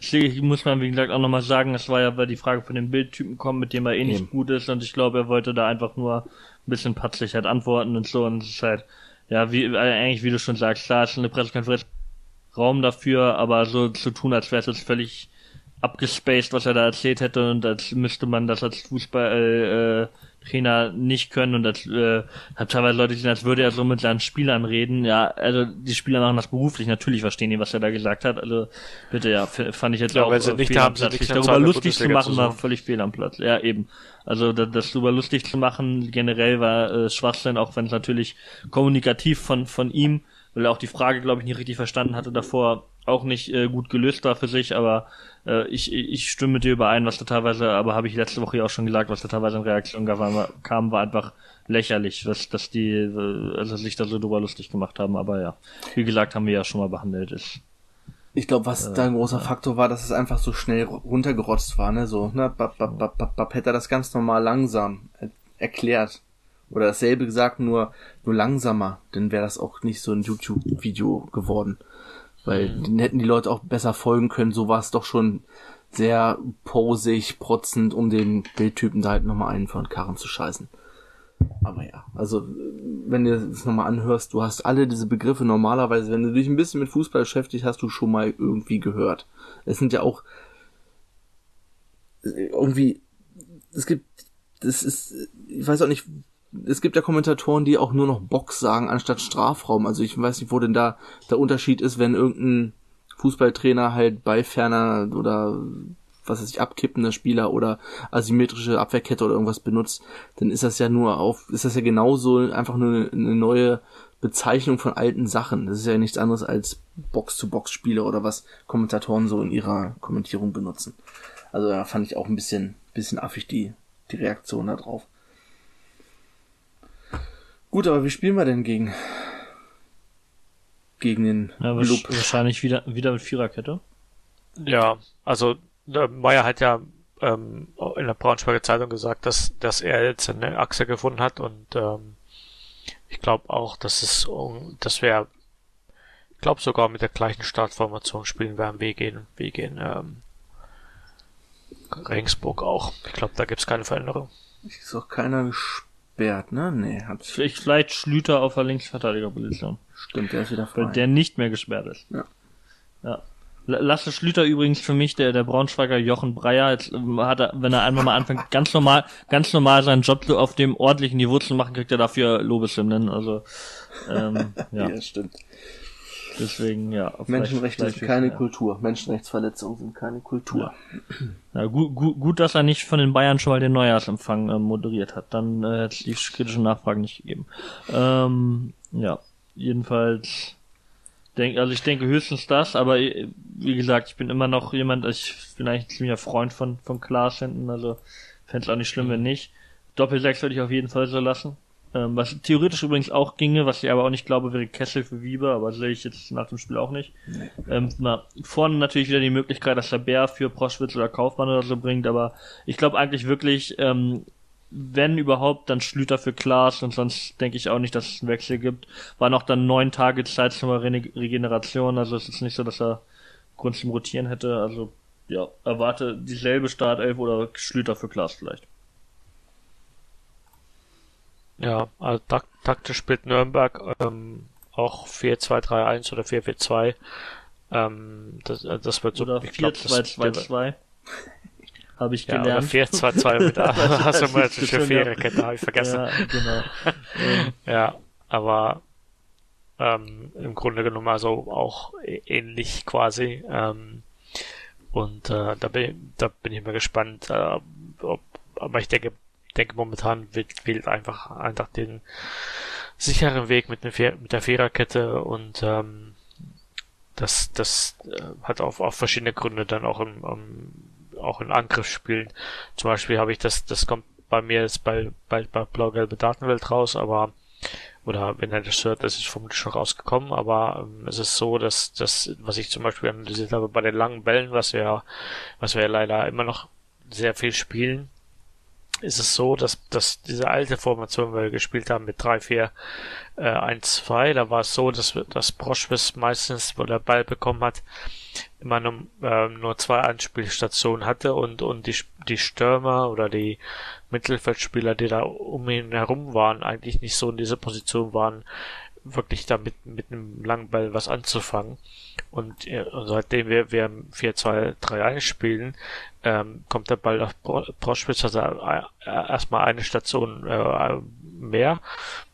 Deswegen muss man, wie gesagt, auch nochmal sagen, es war ja, weil die Frage von dem Bildtypen kommt, mit dem er eh nicht Eben. gut ist und ich glaube, er wollte da einfach nur ein bisschen patzig halt antworten und so und es ist halt, ja, wie, eigentlich, wie du schon sagst, klar ist eine Pressekonferenz Raum dafür, aber so zu tun, als wäre es jetzt völlig abgespaced, was er da erzählt hätte und als müsste man das als Fußball, äh, Trainer nicht können und das äh, hat teilweise Leute gesehen, als würde er so mit seinen Spielern reden. Ja, also die Spieler machen das beruflich, natürlich verstehen die, was er da gesagt hat. Also bitte, ja, fand ich jetzt ja, auch wenn sie nicht haben, sie sich darüber lustig zu machen, war völlig fehl am Platz. Ja, eben. Also das, das darüber lustig zu machen, generell war äh, Schwachsinn, auch wenn es natürlich kommunikativ von von ihm, weil er auch die Frage, glaube ich, nicht richtig verstanden hatte davor, auch nicht äh, gut gelöst war für sich, aber äh, ich, ich stimme mit dir überein, was da teilweise, aber habe ich letzte Woche ja auch schon gesagt, was da teilweise in Reaktion war, kam, war einfach lächerlich, was, dass die äh, also sich da so drüber lustig gemacht haben, aber ja, wie gesagt, haben wir ja schon mal behandelt. Ist, ich glaube, was äh, da ein großer Faktor war, dass es einfach so schnell runtergerotzt war, ne? So, ne, bap, bap, bap, bap, bap, hätte er das ganz normal langsam erklärt. Oder dasselbe gesagt, nur, nur langsamer, dann wäre das auch nicht so ein YouTube-Video geworden. Weil mhm. den hätten die Leute auch besser folgen können. So war es doch schon sehr posig, protzend, um den Bildtypen da halt nochmal einen von Karren zu scheißen. Aber ja, also wenn du es nochmal anhörst, du hast alle diese Begriffe normalerweise, wenn du dich ein bisschen mit Fußball beschäftigt, hast du schon mal irgendwie gehört. Es sind ja auch irgendwie, es gibt, das ist, ich weiß auch nicht, es gibt ja Kommentatoren, die auch nur noch Box sagen anstatt Strafraum. Also ich weiß nicht, wo denn da der Unterschied ist, wenn irgendein Fußballtrainer halt bei ferner oder was weiß ich, abkippender Spieler oder asymmetrische Abwehrkette oder irgendwas benutzt, dann ist das ja nur auf, ist das ja genauso einfach nur eine, eine neue Bezeichnung von alten Sachen. Das ist ja nichts anderes als Box-to-Box-Spiele oder was Kommentatoren so in ihrer Kommentierung benutzen. Also da fand ich auch ein bisschen, bisschen affig die, die Reaktion da drauf. Gut, aber wie spielen wir denn gegen gegen den ja, Club? Wahrscheinlich wieder wieder mit Viererkette. Ja, also äh, Meyer hat ja ähm, in der Braunschweiger Zeitung gesagt, dass dass er jetzt eine Achse gefunden hat und ähm, ich glaube auch, dass es dass wir ich glaube sogar mit der gleichen Startformation spielen werden wie gegen wie gegen ähm, Regensburg auch. Ich glaube, da gibt's keine Veränderung. Ist auch keiner gespannt gesperrt, ne? Nee, hat Vielleicht, vielleicht Schlüter auf der Linksverteidigerposition. Stimmt, der ist wieder frei. Weil der nicht mehr gesperrt ist. Ja. Ja. Lasse Schlüter übrigens für mich, der, der Braunschweiger Jochen Breyer, jetzt ähm, hat er, wenn er einmal mal anfängt, (laughs) ganz normal, ganz normal seinen Job so auf dem ordentlichen Niveau zu machen, kriegt er dafür Lobeshymnen, also, ähm, (laughs) ja. ja, stimmt. Deswegen, ja. Menschenrechte sind keine ja. Kultur. Menschenrechtsverletzungen sind keine Kultur. Ja. ja gut, gut, gut, dass er nicht von den Bayern schon mal den Neujahrsempfang äh, moderiert hat. Dann äh, hätte es die kritischen Nachfragen nicht gegeben. Ähm, ja, jedenfalls denk, also ich denke höchstens das, aber äh, wie gesagt, ich bin immer noch jemand, ich bin eigentlich ein ziemlicher Freund von, von Klaas hinten, also fände es auch nicht schlimm, wenn nicht. Doppelsechs würde ich auf jeden Fall so lassen. Ähm, was theoretisch übrigens auch ginge, was ich aber auch nicht glaube, wäre Kessel für Wieber, aber sehe ich jetzt nach dem Spiel auch nicht. Ähm, na, vorne natürlich wieder die Möglichkeit, dass der Bär für Proschwitz oder Kaufmann oder so bringt, aber ich glaube eigentlich wirklich, ähm, wenn überhaupt, dann Schlüter für Klaas und sonst denke ich auch nicht, dass es einen Wechsel gibt. War noch dann neun Tage Zeit zur Re Regeneration, also es ist nicht so, dass er Grund zum Rotieren hätte, also ja, erwarte dieselbe Startelf oder Schlüter für Klaas vielleicht. Ja, also tak taktisch spielt Nürnberg ähm, auch 4-2-3-1 oder 4-4-2. Ähm, das, äh, das wird so. Oder 4-2-2-2. Habe ich gelernt. (laughs) Ja, oder 4-2-2 mit asymmetrische Viererkette, habe ich vergessen. Ja, genau. (laughs) ja, aber ähm, im Grunde genommen also auch ähnlich quasi. Ähm, und äh, da, bin, da bin ich mal gespannt, äh, ob, aber ich denke, denke momentan wird, wählt einfach, einfach den sicheren Weg mit, ne, mit der Viererkette und ähm, das, das äh, hat auch, auch verschiedene Gründe dann auch im, um, auch in Angriffsspielen. Zum Beispiel habe ich das, das kommt bei mir jetzt bei, bei, bei blau-gelbe Datenwelt raus, aber oder wenn er das hört, das ist vermutlich schon rausgekommen, aber ähm, es ist so, dass das, was ich zum Beispiel analysiert habe bei den langen Bällen, was wir, was wir leider immer noch sehr viel spielen, ist es so, dass, dass diese alte Formation, weil wir gespielt haben mit 3, 4, äh, 1, 2, da war es so, dass, dass Broschwitz meistens, wo der Ball bekommen hat, immer nur, äh, nur zwei Anspielstationen hatte und, und die, die Stürmer oder die Mittelfeldspieler, die da um ihn herum waren, eigentlich nicht so in dieser Position waren, wirklich damit mit einem langen Ball was anzufangen. Und, äh, seitdem wir, wir 4-2-3-1 spielen, ähm, kommt der Ball auf Proschwitz, also äh, erstmal eine Station äh, mehr,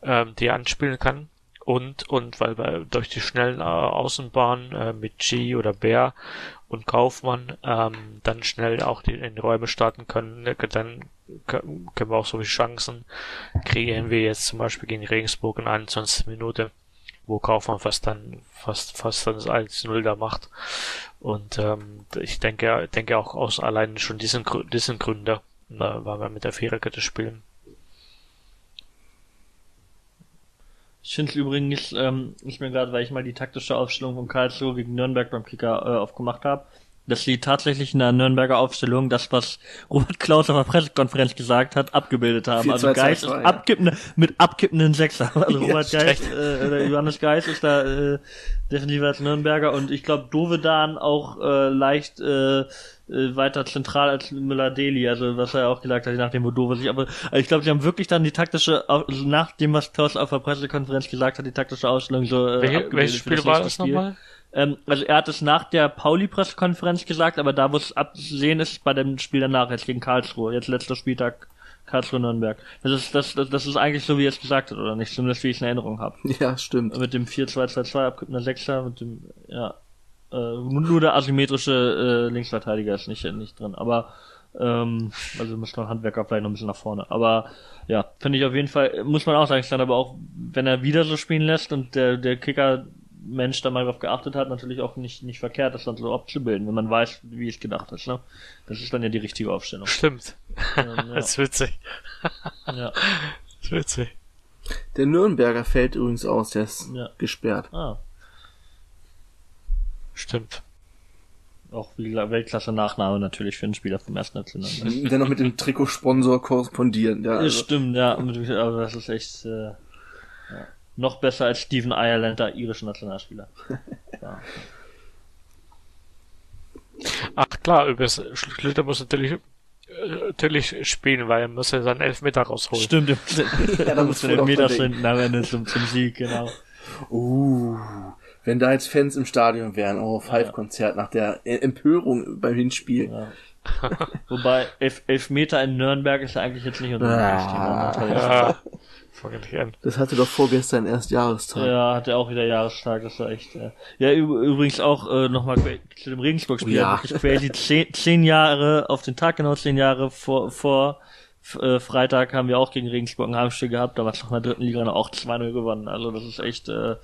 äh, die er anspielen kann. Und, und weil wir durch die schnellen äh, Außenbahnen äh, mit G oder Bär und Kaufmann ähm, dann schnell auch die, in die Räume starten können, ne, dann können wir auch so viele Chancen kreieren wir jetzt zum Beispiel gegen Regensburg in 21 Minute, wo Kaufmann fast dann fast fast dann das 1-0 da macht. Und ähm, ich denke, denke auch aus allein schon diesen, diesen Gründer, weil wir mit der Viererkette spielen. Ich finde es übrigens, ähm, ich mir gerade, weil ich mal die taktische Aufstellung von Karlsruhe gegen Nürnberg beim Kicker äh, aufgemacht habe, dass sie tatsächlich in der Nürnberger Aufstellung das, was Robert Klaus auf der Pressekonferenz gesagt hat, abgebildet haben. 4, also Geist ist abkippende, mit abkippenden Sechser. (laughs) Also Robert ja, Geist, äh, oder Johannes Geist ist da äh, definitiv als Nürnberger und ich glaube Dovedan auch äh, leicht äh, äh, weiter zentral als Müller-Deli, also was er auch gesagt hat, nachdem wo Dove sich, aber also ich glaube, sie haben wirklich dann die taktische, also nach dem, was Klaus auf der Pressekonferenz gesagt hat, die taktische Ausstellung so äh, Welche, Welches Spiel war das nochmal? Ähm, also er hat es nach der Pauli-Pressekonferenz gesagt, aber da, wo es abzusehen ist, bei dem Spiel danach, jetzt gegen Karlsruhe, jetzt letzter Spieltag Karlsruhe-Nürnberg. Das ist, das, das, das ist eigentlich so, wie er es gesagt hat, oder nicht? Zumindest wie ich es in Erinnerung habe. (laughs) Ja, stimmt. Mit dem 4-2-2-2, abkippender Sechser, mit dem, ja, äh, nur der asymmetrische äh, Linksverteidiger ist nicht, nicht drin. Aber ähm, also muss man Handwerker vielleicht noch ein bisschen nach vorne. Aber ja, finde ich auf jeden Fall, muss man auch sagen, dann aber auch, wenn er wieder so spielen lässt und der, der Kicker Mensch da mal drauf geachtet hat, natürlich auch nicht, nicht verkehrt, das dann so abzubilden, wenn man weiß, wie es gedacht ist. Ne? Das ist dann ja die richtige Aufstellung. Stimmt. Ähm, ja. (laughs) Das ist witzig. ja. (laughs) Das ist witzig. Der Nürnberger fällt übrigens aus, der ist ja. gesperrt. Ah. Stimmt. Auch wie Weltklasse Nachname natürlich für einen Spieler vom ersten National. (laughs) Der noch mit dem Trikotsponsor korrespondieren. Ja, also. Stimmt, ja. Aber das ist echt. Äh, noch besser als Steven Ireland, der irische Nationalspieler. (laughs) ja. Ach klar, übrigens, Schlüter muss natürlich äh, natürlich spielen, weil er muss ja seinen Elfmeter rausholen. Stimmt, (laughs) ja, da muss den Elfmeter finden am Ende zum, zum Sieg, genau. Uh, wenn da jetzt Fans im Stadion wären, oh, Five-Konzert nach der Empörung beim Hinspiel. Ja. Wobei elf, Elfmeter in Nürnberg ist ja eigentlich jetzt nicht unser ah, ja. Das hatte doch vorgestern erst Jahrestag. Ja, hatte auch wieder Jahrestag, das war echt. Äh ja, übrigens auch äh, nochmal zu dem Regensburg-Spiel. Ja. Crazy. Zehn, zehn Jahre, auf den Tag genau zehn Jahre vor, vor äh, Freitag haben wir auch gegen Regensburg ein Heimspiel gehabt, da war es noch in der dritten Liga noch auch 2-0 gewonnen. Also das ist echt, äh,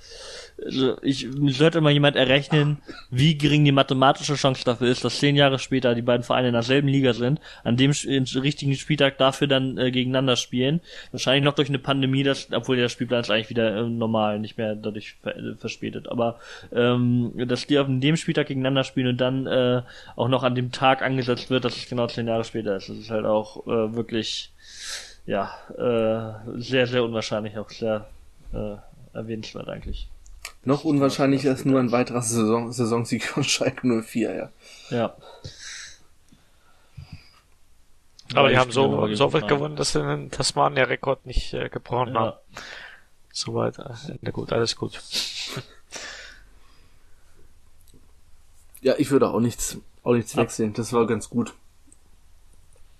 also ich sollte mal jemand errechnen, wie gering die mathematische Chance dafür ist, dass zehn Jahre später die beiden Vereine in derselben Liga sind, an dem richtigen Spieltag dafür dann äh, gegeneinander spielen. Wahrscheinlich noch durch eine Pandemie, das, obwohl der Spielplan ist eigentlich wieder äh, normal, nicht mehr dadurch ver äh, verspätet. Aber ähm, dass die auf dem Spieltag gegeneinander spielen und dann äh, auch noch an dem Tag angesetzt wird, dass es genau zehn Jahre später ist. Das ist halt auch äh, wirklich ja, äh, sehr, sehr unwahrscheinlich, auch sehr äh, erwähnenswert eigentlich. Noch unwahrscheinlicher ist nur ein weiterer Saison, Saisonsieg von Schalke 04, ja. Ja. Aber die haben so, so weit gewonnen, dass sie den Tasmania-Rekord nicht äh, gebrochen ja. haben. Soweit, äh, gut, alles gut. Ja, ich würde auch nichts, auch nichts wechseln. Das war ganz gut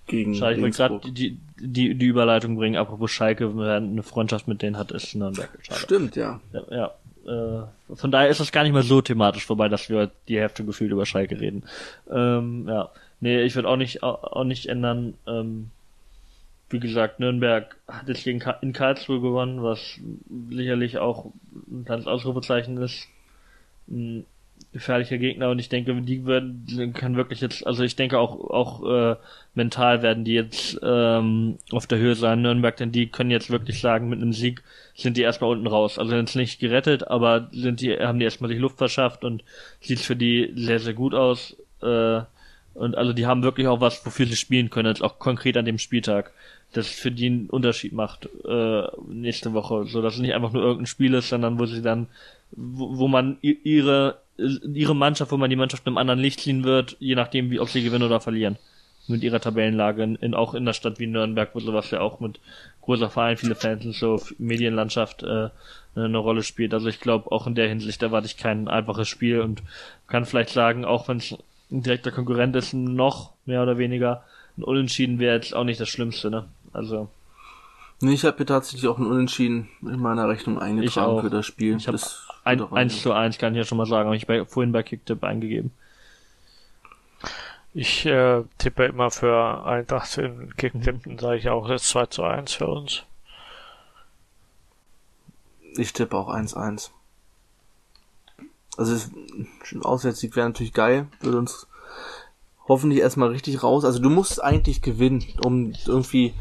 gegen Schalke. Ich wollte gerade die, die, die Überleitung bringen, apropos Schalke, wer eine Freundschaft mit denen hat, ist Nürnberg. Schade. Stimmt, ja. Ja, ja. Äh, von daher ist das gar nicht mal so thematisch vorbei, dass wir die Hälfte gefühlt über Schalke reden. Ähm, ja. Nee, ich würde auch nicht, auch, auch nicht ändern. Ähm, wie gesagt, Nürnberg hat jetzt gegen Ka in Karlsruhe gewonnen, was sicherlich auch ein kleines Ausrufezeichen ist. Gefährlicher Gegner und ich denke, die werden können wirklich jetzt, also ich denke auch auch äh, mental werden die jetzt ähm, auf der Höhe sein, Nürnberg, denn die können jetzt wirklich sagen, mit einem Sieg sind die erstmal unten raus. Also jetzt nicht gerettet, aber sind die, haben die erstmal sich Luft verschafft und sieht für die sehr, sehr gut aus. Äh, und also die haben wirklich auch was, wofür sie spielen können, jetzt auch konkret an dem Spieltag. Das für die einen Unterschied macht äh, nächste Woche, so dass es nicht einfach nur irgendein Spiel ist, sondern wo sie dann, wo, wo man ihre ihre Mannschaft, wo man die Mannschaft einem anderen Licht ziehen wird, je nachdem, wie ob sie gewinnen oder verlieren. Mit ihrer Tabellenlage, in, in auch in der Stadt wie Nürnberg, wo sowas ja auch mit großer Verein, viele Fans und so, Medienlandschaft äh, eine Rolle spielt. Also ich glaube, auch in der Hinsicht erwarte ich kein einfaches Spiel und kann vielleicht sagen, auch wenn es ein direkter Konkurrent ist, noch mehr oder weniger ein Unentschieden wäre jetzt auch nicht das Schlimmste, ne? Also. Nee, ich habe hier tatsächlich auch ein Unentschieden in meiner Rechnung eingetragen für das Spiel. Ich habe ein, 1 zu 1, kann ich ja schon mal sagen, habe ich bei, vorhin bei Kicktip eingegeben. Ich äh, tippe immer für Eintracht in Kicktip, dann sage ich auch jetzt 2 zu 1 für uns. Ich tippe auch 1-1. Also ein Auswärtssieg wäre natürlich geil, würde uns hoffentlich erstmal richtig raus. Also du musst eigentlich gewinnen, um irgendwie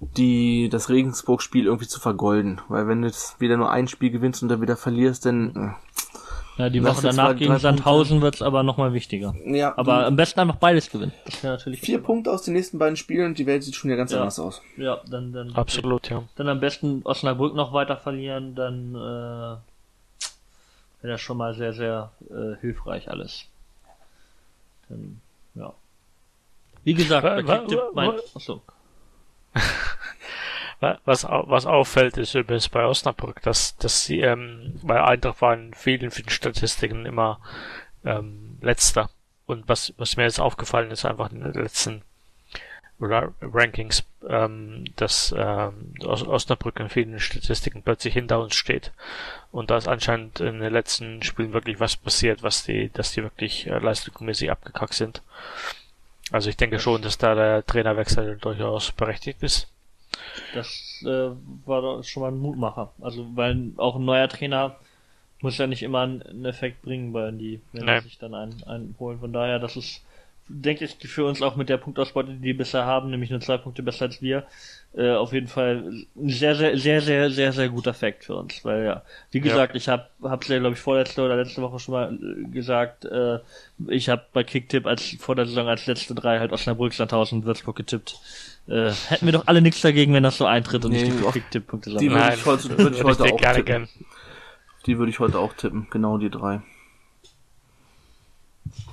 die das Regensburg-Spiel irgendwie zu vergolden. Weil wenn du jetzt wieder nur ein Spiel gewinnst und dann wieder verlierst, dann. Äh, ja, die Woche danach gegen Sandhausen wird's aber nochmal wichtiger. Ja. Aber am besten einfach beides gewinnen. Das wäre natürlich vier Punkte aus den nächsten beiden Spielen und die Welt sieht schon wieder ganz ja. anders aus. Ja, dann dann absolut ja. Dann am besten Osnabrück noch weiter verlieren, dann äh, wäre das schon mal sehr sehr äh, hilfreich alles. Dann ja. Wie gesagt, bei Kicktipp mein, achso. (laughs) Was, was auffällt, ist übrigens bei Osnabrück, dass, dass sie ähm, bei Eintracht waren in vielen, vielen Statistiken immer ähm, letzter. Und was, was mir jetzt aufgefallen ist, einfach in den letzten Rankings, ähm, dass ähm, Osnabrück in vielen Statistiken plötzlich hinter uns steht. Und da ist anscheinend in den letzten Spielen wirklich was passiert, was die, dass die wirklich äh, leistungsmäßig abgekackt sind. Also ich denke schon, dass da der Trainerwechsel durchaus berechtigt ist. Das äh, war doch schon mal ein Mutmacher. Also, weil auch ein neuer Trainer muss ja nicht immer einen Effekt bringen, weil die, wenn nee. sich dann einen, einen holen. Von daher, das ist, denke ich, für uns auch mit der Punktausbeute, die die bisher haben, nämlich nur zwei Punkte besser als wir, äh, auf jeden Fall ein sehr, sehr, sehr, sehr, sehr, sehr guter Effekt für uns. Weil ja, wie gesagt, ja. ich habe hab's ja, glaube ich, vorletzte oder letzte Woche schon mal äh, gesagt, äh, ich habe bei Kicktipp als vor der Saison als letzte drei halt Osnabrück, Sandhausen und Würzburg getippt. Äh, hätten wir doch alle nichts dagegen, wenn das so eintritt und nee, nicht die Kicktipp-Punkte sammeln. Die würde ich heute, würd ich (laughs) heute auch tippen. Gern. Die würde ich heute auch tippen, genau die drei.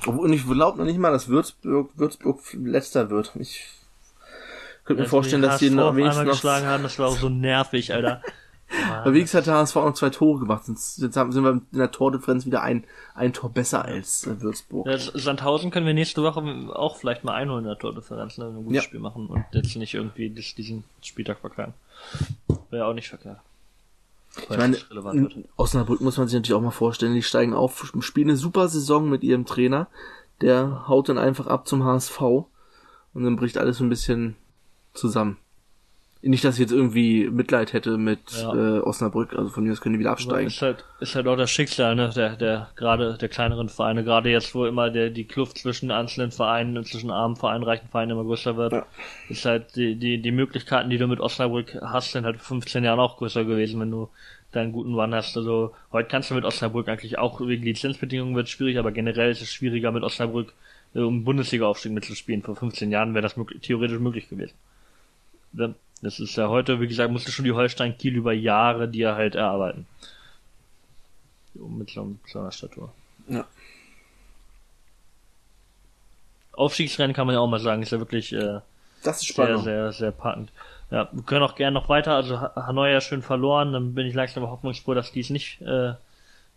Und ich glaube noch nicht mal, dass Würzburg, Würzburg letzter wird. Ich könnte mir vorstellen, dass die noch wenigstens noch... geschlagen haben, das war auch so nervig, Alter. Aber wie gesagt, der HSV noch zwei Tore gemacht. Jetzt haben, sind wir in der Tordifferenz wieder ein, ein Tor besser als äh, Würzburg. Ja, Sandhausen können wir nächste Woche auch vielleicht mal einholen in der Tordifferenz, ne, wenn wir ein gutes ja. Spiel machen und jetzt nicht irgendwie diesen Spieltag verkaufen. Wäre auch nicht verkehrt. Ich meine, in Osnabrück muss man sich natürlich auch mal vorstellen, die steigen auf, spielen eine super Saison mit ihrem Trainer, der haut dann einfach ab zum HSV und dann bricht alles so ein bisschen zusammen. Nicht, dass ich jetzt irgendwie Mitleid hätte mit ja. äh, Osnabrück, also von mir aus können die wieder absteigen. Ist halt, ist halt auch das Schicksal, ne, der, der, gerade der kleineren Vereine, gerade jetzt, wo immer der, die Kluft zwischen einzelnen Vereinen und zwischen armen Vereinen, reichen Vereinen immer größer wird, ja. ist halt die, die, die Möglichkeiten, die du mit Osnabrück hast, sind halt 15 Jahren auch größer gewesen, wenn du deinen guten Run hast. Also, heute kannst du mit Osnabrück eigentlich auch, wegen Lizenzbedingungen wird es schwierig, aber generell ist es schwieriger mit Osnabrück, äh, um Bundesliga-Aufstieg mitzuspielen. Vor 15 Jahren wäre das möglich, theoretisch möglich gewesen. Das ist ja heute, wie gesagt, musste schon die Holstein Kiel über Jahre die er halt erarbeiten. Mit so, einer Statur. Ja. Aufstiegsrennen kann man ja auch mal sagen, ist ja wirklich äh, das ist sehr, sehr, sehr packend. Ja, wir können auch gerne noch weiter, also Hanoi ja schön verloren, dann bin ich langsam hoffnungsfroh, dass die es nicht äh,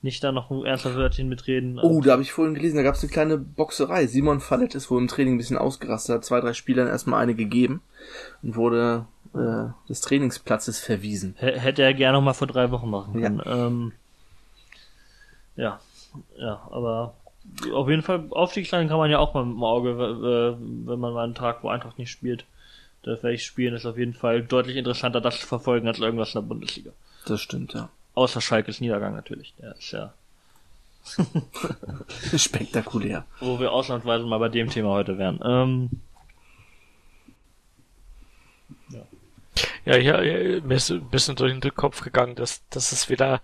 nicht da noch ein ernster Wörtchen mitreden. Oh, da habe ich vorhin gelesen, da gab es eine kleine Boxerei. Simon Fallett ist wohl im Training ein bisschen ausgerastet, hat zwei, drei Spielern erstmal eine gegeben und wurde äh, des Trainingsplatzes verwiesen. H hätte er gerne noch mal vor drei Wochen machen können. Ja, ähm, ja. ja, aber auf jeden Fall Aufstiegsrennen kann man ja auch mal im Auge, äh, wenn man mal einen Tag, wo Eintracht nicht spielt. Da werde ich spielen, ist auf jeden Fall deutlich interessanter, das zu verfolgen, als irgendwas in der Bundesliga. Das stimmt, ja. Außer Schalkes Niedergang natürlich. Der ist ja (laughs) Spektakulär. Wo wir ausnahmsweise mal bei dem Thema heute wären. Ähm, ja, hier, hier mir ist ein bisschen durch den Kopf gegangen, dass, dass es wieder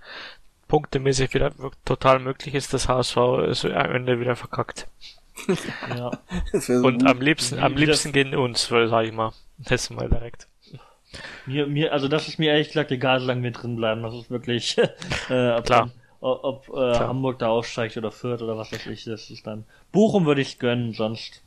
punktemäßig wieder total möglich ist, dass HSV ist am Ende wieder verkackt. ja. (laughs) So Und am liebsten, am liebsten gegen uns, sag ich mal. Letztes Mal direkt. Mir, mir, also das ist mir ehrlich gesagt egal, solange wir drin bleiben. Das ist wirklich, (laughs) äh, ob, Klar. ob, ob äh, Hamburg da aufsteigt oder Fürth oder was weiß ich, das ist dann. Bochum würde ich gönnen, sonst.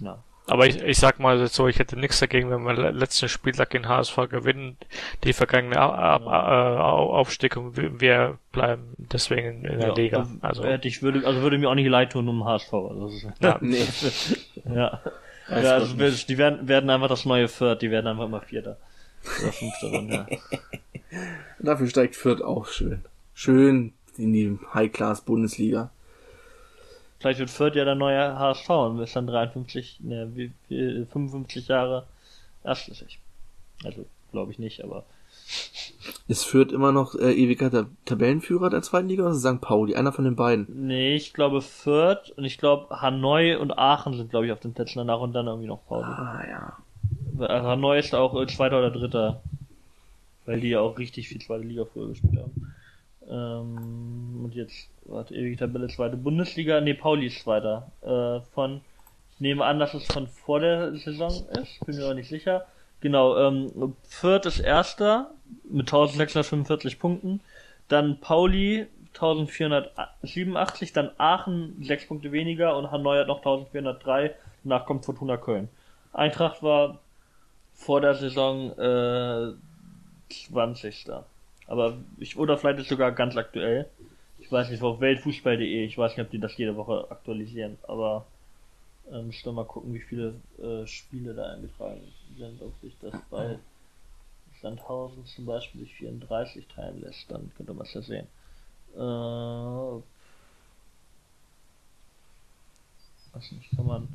Na. Aber ich, ich sag mal so, ich hätte nichts dagegen, wenn wir le- letzten Spieltag in HSV gewinnen, die vergangene Au- Au- Aufstieg und wir- bleiben deswegen in der Ja, Liga. also, Also, ich würde, also würde mir auch nicht leid tun um HSV. Also, ja. Nee. (laughs) ja. Ja also, die werden, werden einfach das neue Fürth, die werden einfach immer Vierter. Oder Fünfter dann, ja. (laughs) Dafür steigt Fürth auch schön. Schön in die High-Class-Bundesliga. Vielleicht wird Fürth ja der neue HSV und ist dann 53, ne, wie, wie, 55 Jahre erstklassig. Also, glaube ich nicht, aber Ist Fürth immer noch äh, ewiger Tab Tabellenführer der zweiten Liga oder ist es St. Pauli? Einer von den beiden. nee, ich glaube Fürth und ich glaube Hanoi und Aachen sind, glaube ich, auf den Plätzen danach und dann irgendwie noch Pauli. Ah ja. Also Hanoi ist auch äh, Zweiter oder Dritter, weil die ja auch richtig viel zweite Liga früher gespielt haben. Ähm, und jetzt, warte, ewige Tabelle, zweite Bundesliga, nee, Pauli ist Zweiter. Äh, von, ich nehme an, dass es von vor der Saison ist, bin mir aber nicht sicher. Genau, ähm, Fürth ist Erster mit 1645 Punkten, dann Pauli 1487, dann Aachen 6 Punkte weniger und Hanoi hat noch 1403, danach kommt Fortuna Köln. Eintracht war vor der Saison äh, 20. Aber ich, oder vielleicht ist sogar ganz aktuell. Ich weiß nicht, auf weltfußball.de, ich weiß nicht, ob die das jede Woche aktualisieren, aber ähm, ich mal gucken, wie viele äh, Spiele da eingetragen sind, ob sich das bei Sandhausen zum Beispiel durch 34 teilen lässt, dann könnte man es ja sehen. Äh, was nicht, kann man.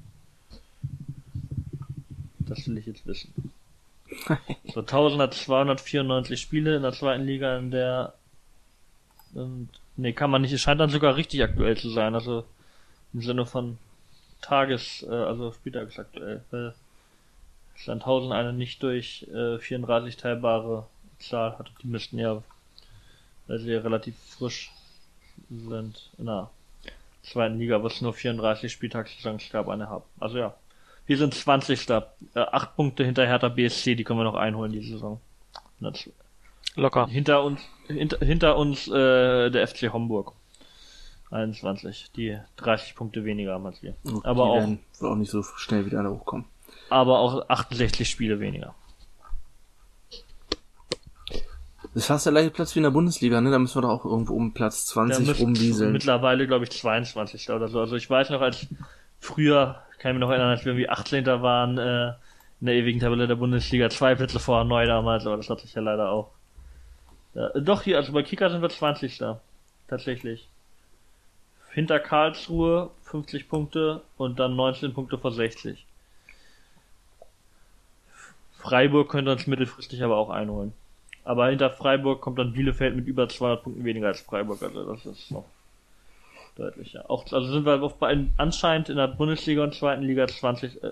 Das will ich jetzt wissen. So 1294 Spiele in der zweiten Liga, in der und, nee, kann man nicht, es scheint dann sogar richtig aktuell zu sein, also im Sinne von Tages, äh, also spieltagsaktuell, weil Sandhausen eine nicht durch äh, 34 teilbare Zahl hatte. Die müssten ja, weil sie ja relativ frisch sind, in der zweiten Liga, wo es nur 34 Spieltagssaisons gab, eine haben. Also ja, wir sind 20. Äh, acht Punkte hinter Hertha BSC, die können wir noch einholen die Saison. Locker. Hinter uns, hinter, hinter uns äh, der FC Homburg. 21, die 30 Punkte weniger haben als wir. Und Aber auch, werden auch nicht so schnell wieder alle hochkommen. aber auch 68 Spiele weniger. Das ist fast der gleiche Platz wie in der Bundesliga, ne? Da müssen wir doch auch irgendwo um Platz Der 20 müsste rumwieseln. Mittlerweile, glaube ich, 22. oder so. Also ich weiß noch, als früher, kann ich mich noch erinnern, als wir irgendwie 18. waren äh, in der ewigen Tabelle der Bundesliga, zwei Plätze vor neu damals, aber das hat sich ja leider auch. Ja, doch, hier, also bei Kicker sind wir 20. Tatsächlich. Hinter Karlsruhe 50 Punkte und dann 19 Punkte vor 60. Freiburg könnte uns mittelfristig aber auch einholen. Aber hinter Freiburg kommt dann Bielefeld mit über 200 Punkten weniger als Freiburg, also das ist noch deutlicher. Auch, also sind wir bei, anscheinend in der Bundesliga und zweiten Liga 20, äh,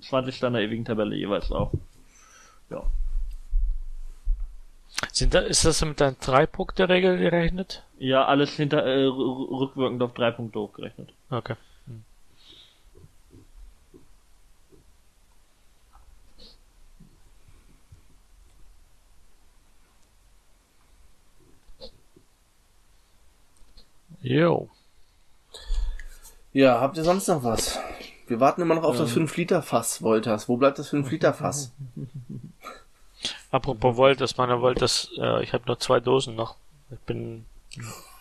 20 in der ewigen Tabelle jeweils auch. Ja. Sind da, ist das mit einer Drei-Punkte-Regel gerechnet? Ja, alles hinter, äh, rückwirkend auf drei Punkte hochgerechnet. Okay. Jo. Ja, habt ihr sonst noch was? Wir warten immer noch auf das 5-Liter-Fass, Wolters. Wo bleibt das 5-Liter-Fass? (laughs) Apropos Voltas, meine Voltas, äh, ich habe nur zwei Dosen noch. Ich bin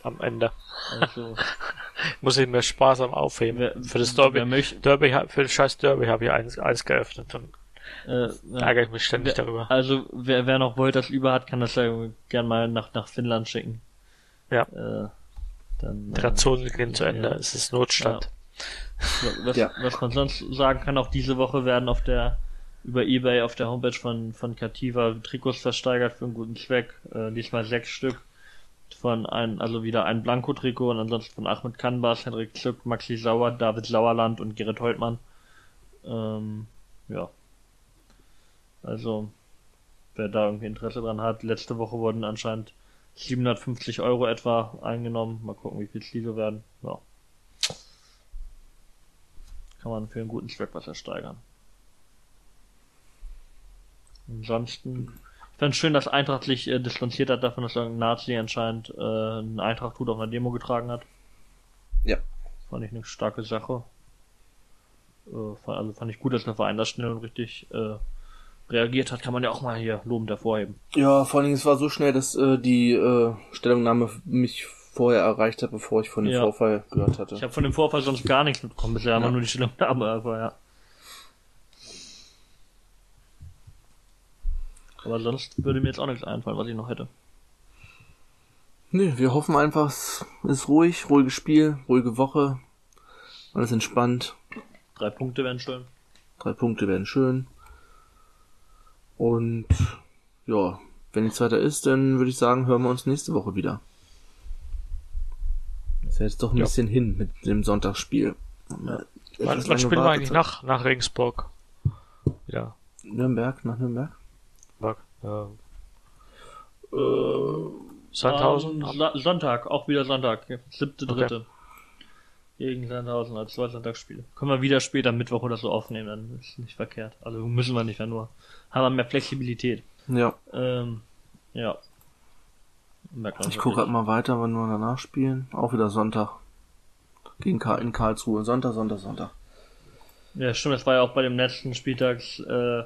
am Ende. Also, (laughs) Muss ich mir Spaß am Aufheben. wer, für das Derby, möchte, Derby, für das scheiß Derby habe ich eins, eins geöffnet und äh, ärgere ich mich ständig wer, darüber. Also, wer, wer noch Voltas über hat, kann das ja gern mal nach, nach Finnland schicken. Ja. Äh, dann, Die äh, Rationen gehen zu Ende, ja. es ist Notstand. Was, Ja. was man sonst sagen kann, auch diese Woche werden auf der über Ebay auf der Homepage von von Cativa Trikots versteigert für einen guten Zweck. Äh, diesmal sechs Stück von ein, also wieder ein Blanko-Trikot und ansonsten von Ahmed Kanbas, Henrik Zück, Maxi Sauer, David Sauerland und Gerrit Holtmann. Ähm, ja. Also, wer da irgendwie Interesse dran hat, letzte Woche wurden anscheinend 750 Euro etwa eingenommen. Mal gucken, wie viel es diese werden. Ja. Kann man für einen guten Zweck was ersteigern. Ansonsten, ich fand schön, dass Eintracht sich äh, distanziert hat davon, dass ein Nazi anscheinend äh, ein Eintracht-Hut auf einer Demo getragen hat. Ja. Fand ich eine starke Sache. Äh, fand, also fand ich gut, dass der Verein das schnell und richtig äh, reagiert hat. Kann man ja auch mal hier lobend hervorheben. Ja, vor allen Dingen, es war so schnell, dass äh, die äh, Stellungnahme mich vorher erreicht hat, bevor ich von dem Ja. Vorfall gehört hatte. Ich habe von dem Vorfall sonst gar nichts mitbekommen. Bisher haben wir Ja. nur die Stellungnahme, aber ja. Aber sonst würde mir jetzt auch nichts einfallen, was ich noch hätte. Nee, wir hoffen einfach, es ist ruhig, ruhiges Spiel, ruhige Woche, alles entspannt, Drei Punkte wären schön. drei Punkte werden schön. Und ja, wenn nichts weiter ist, dann würde ich sagen, hören wir uns nächste Woche wieder. Das ist ja jetzt doch ein Ja. bisschen hin mit dem Sonntagsspiel. Wann, spielen wir eigentlich nach, nach Regensburg? Ja. Nürnberg, nach Nürnberg? Mark, äh, Sandhausen? Ähm, Sa- Sonntag, auch wieder Sonntag. Siebte, Okay. dritte. Gegen Sandhausen als zwei Sonntagsspiele. Können wir wieder später Mittwoch oder so aufnehmen, dann ist nicht verkehrt. Also müssen wir nicht, ja nur. Haben wir mehr Flexibilität. Ja, Ähm, ja. Merkt man ich gucke gerade wirklich. mal weiter, wann wir danach spielen. Auch wieder Sonntag. Gegen Karl in Karlsruhe. Sonntag, Sonntag, Sonntag. Ja, stimmt, das war ja auch bei dem letzten Spieltags, äh,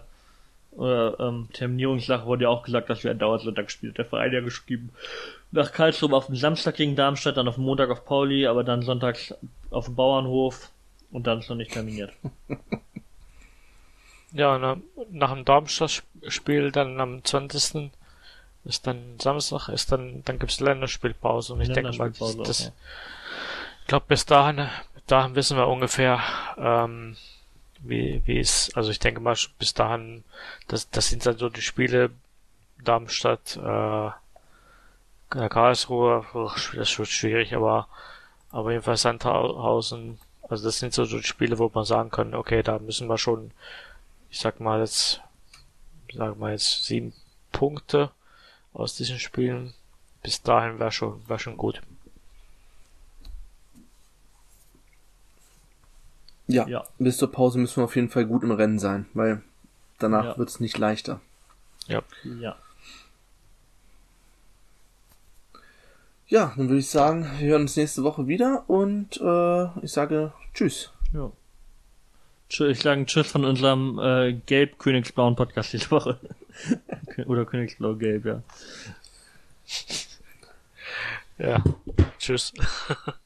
oder, ähm, Terminierungssache wurde ja auch gesagt, dass wir ein Dauersonntag spielt. Der Verein ja geschrieben. Nach Karlsruhe auf dem Samstag gegen Darmstadt, dann auf dem Montag auf Pauli, aber dann sonntags auf dem Bauernhof und dann ist noch nicht terminiert. (laughs) Ja, na, nach dem Darmstadt-Spiel dann am 20. ist dann Samstag, ist dann, dann gibt's Länderspielpause und ich denke mal, das, das, ich glaube bis dahin, dahin wissen wir ungefähr, ähm, wie, wie es, also ich denke mal bis dahin, das, das sind dann so die Spiele Darmstadt, äh, Karlsruhe, uch, das wird schwierig, aber, aber jedenfalls Sandhausen, also das sind so, so die Spiele, wo man sagen kann, okay, da müssen wir schon, ich sag mal jetzt, sagen wir jetzt sieben Punkte aus diesen Spielen. Bis dahin wäre schon, wäre schon gut. Ja, Ja. bis zur Pause müssen wir auf jeden Fall gut im Rennen sein, weil danach Ja. wird's nicht leichter. Ja. Ja. Ja, dann würde ich sagen, wir hören uns nächste Woche wieder und äh, ich sage Tschüss. ja. Ich sage Tschüss von unserem äh, gelb-königsblauen Podcast diese Woche. (laughs) Oder königsblau-gelb, ja. Ja. Tschüss. (laughs)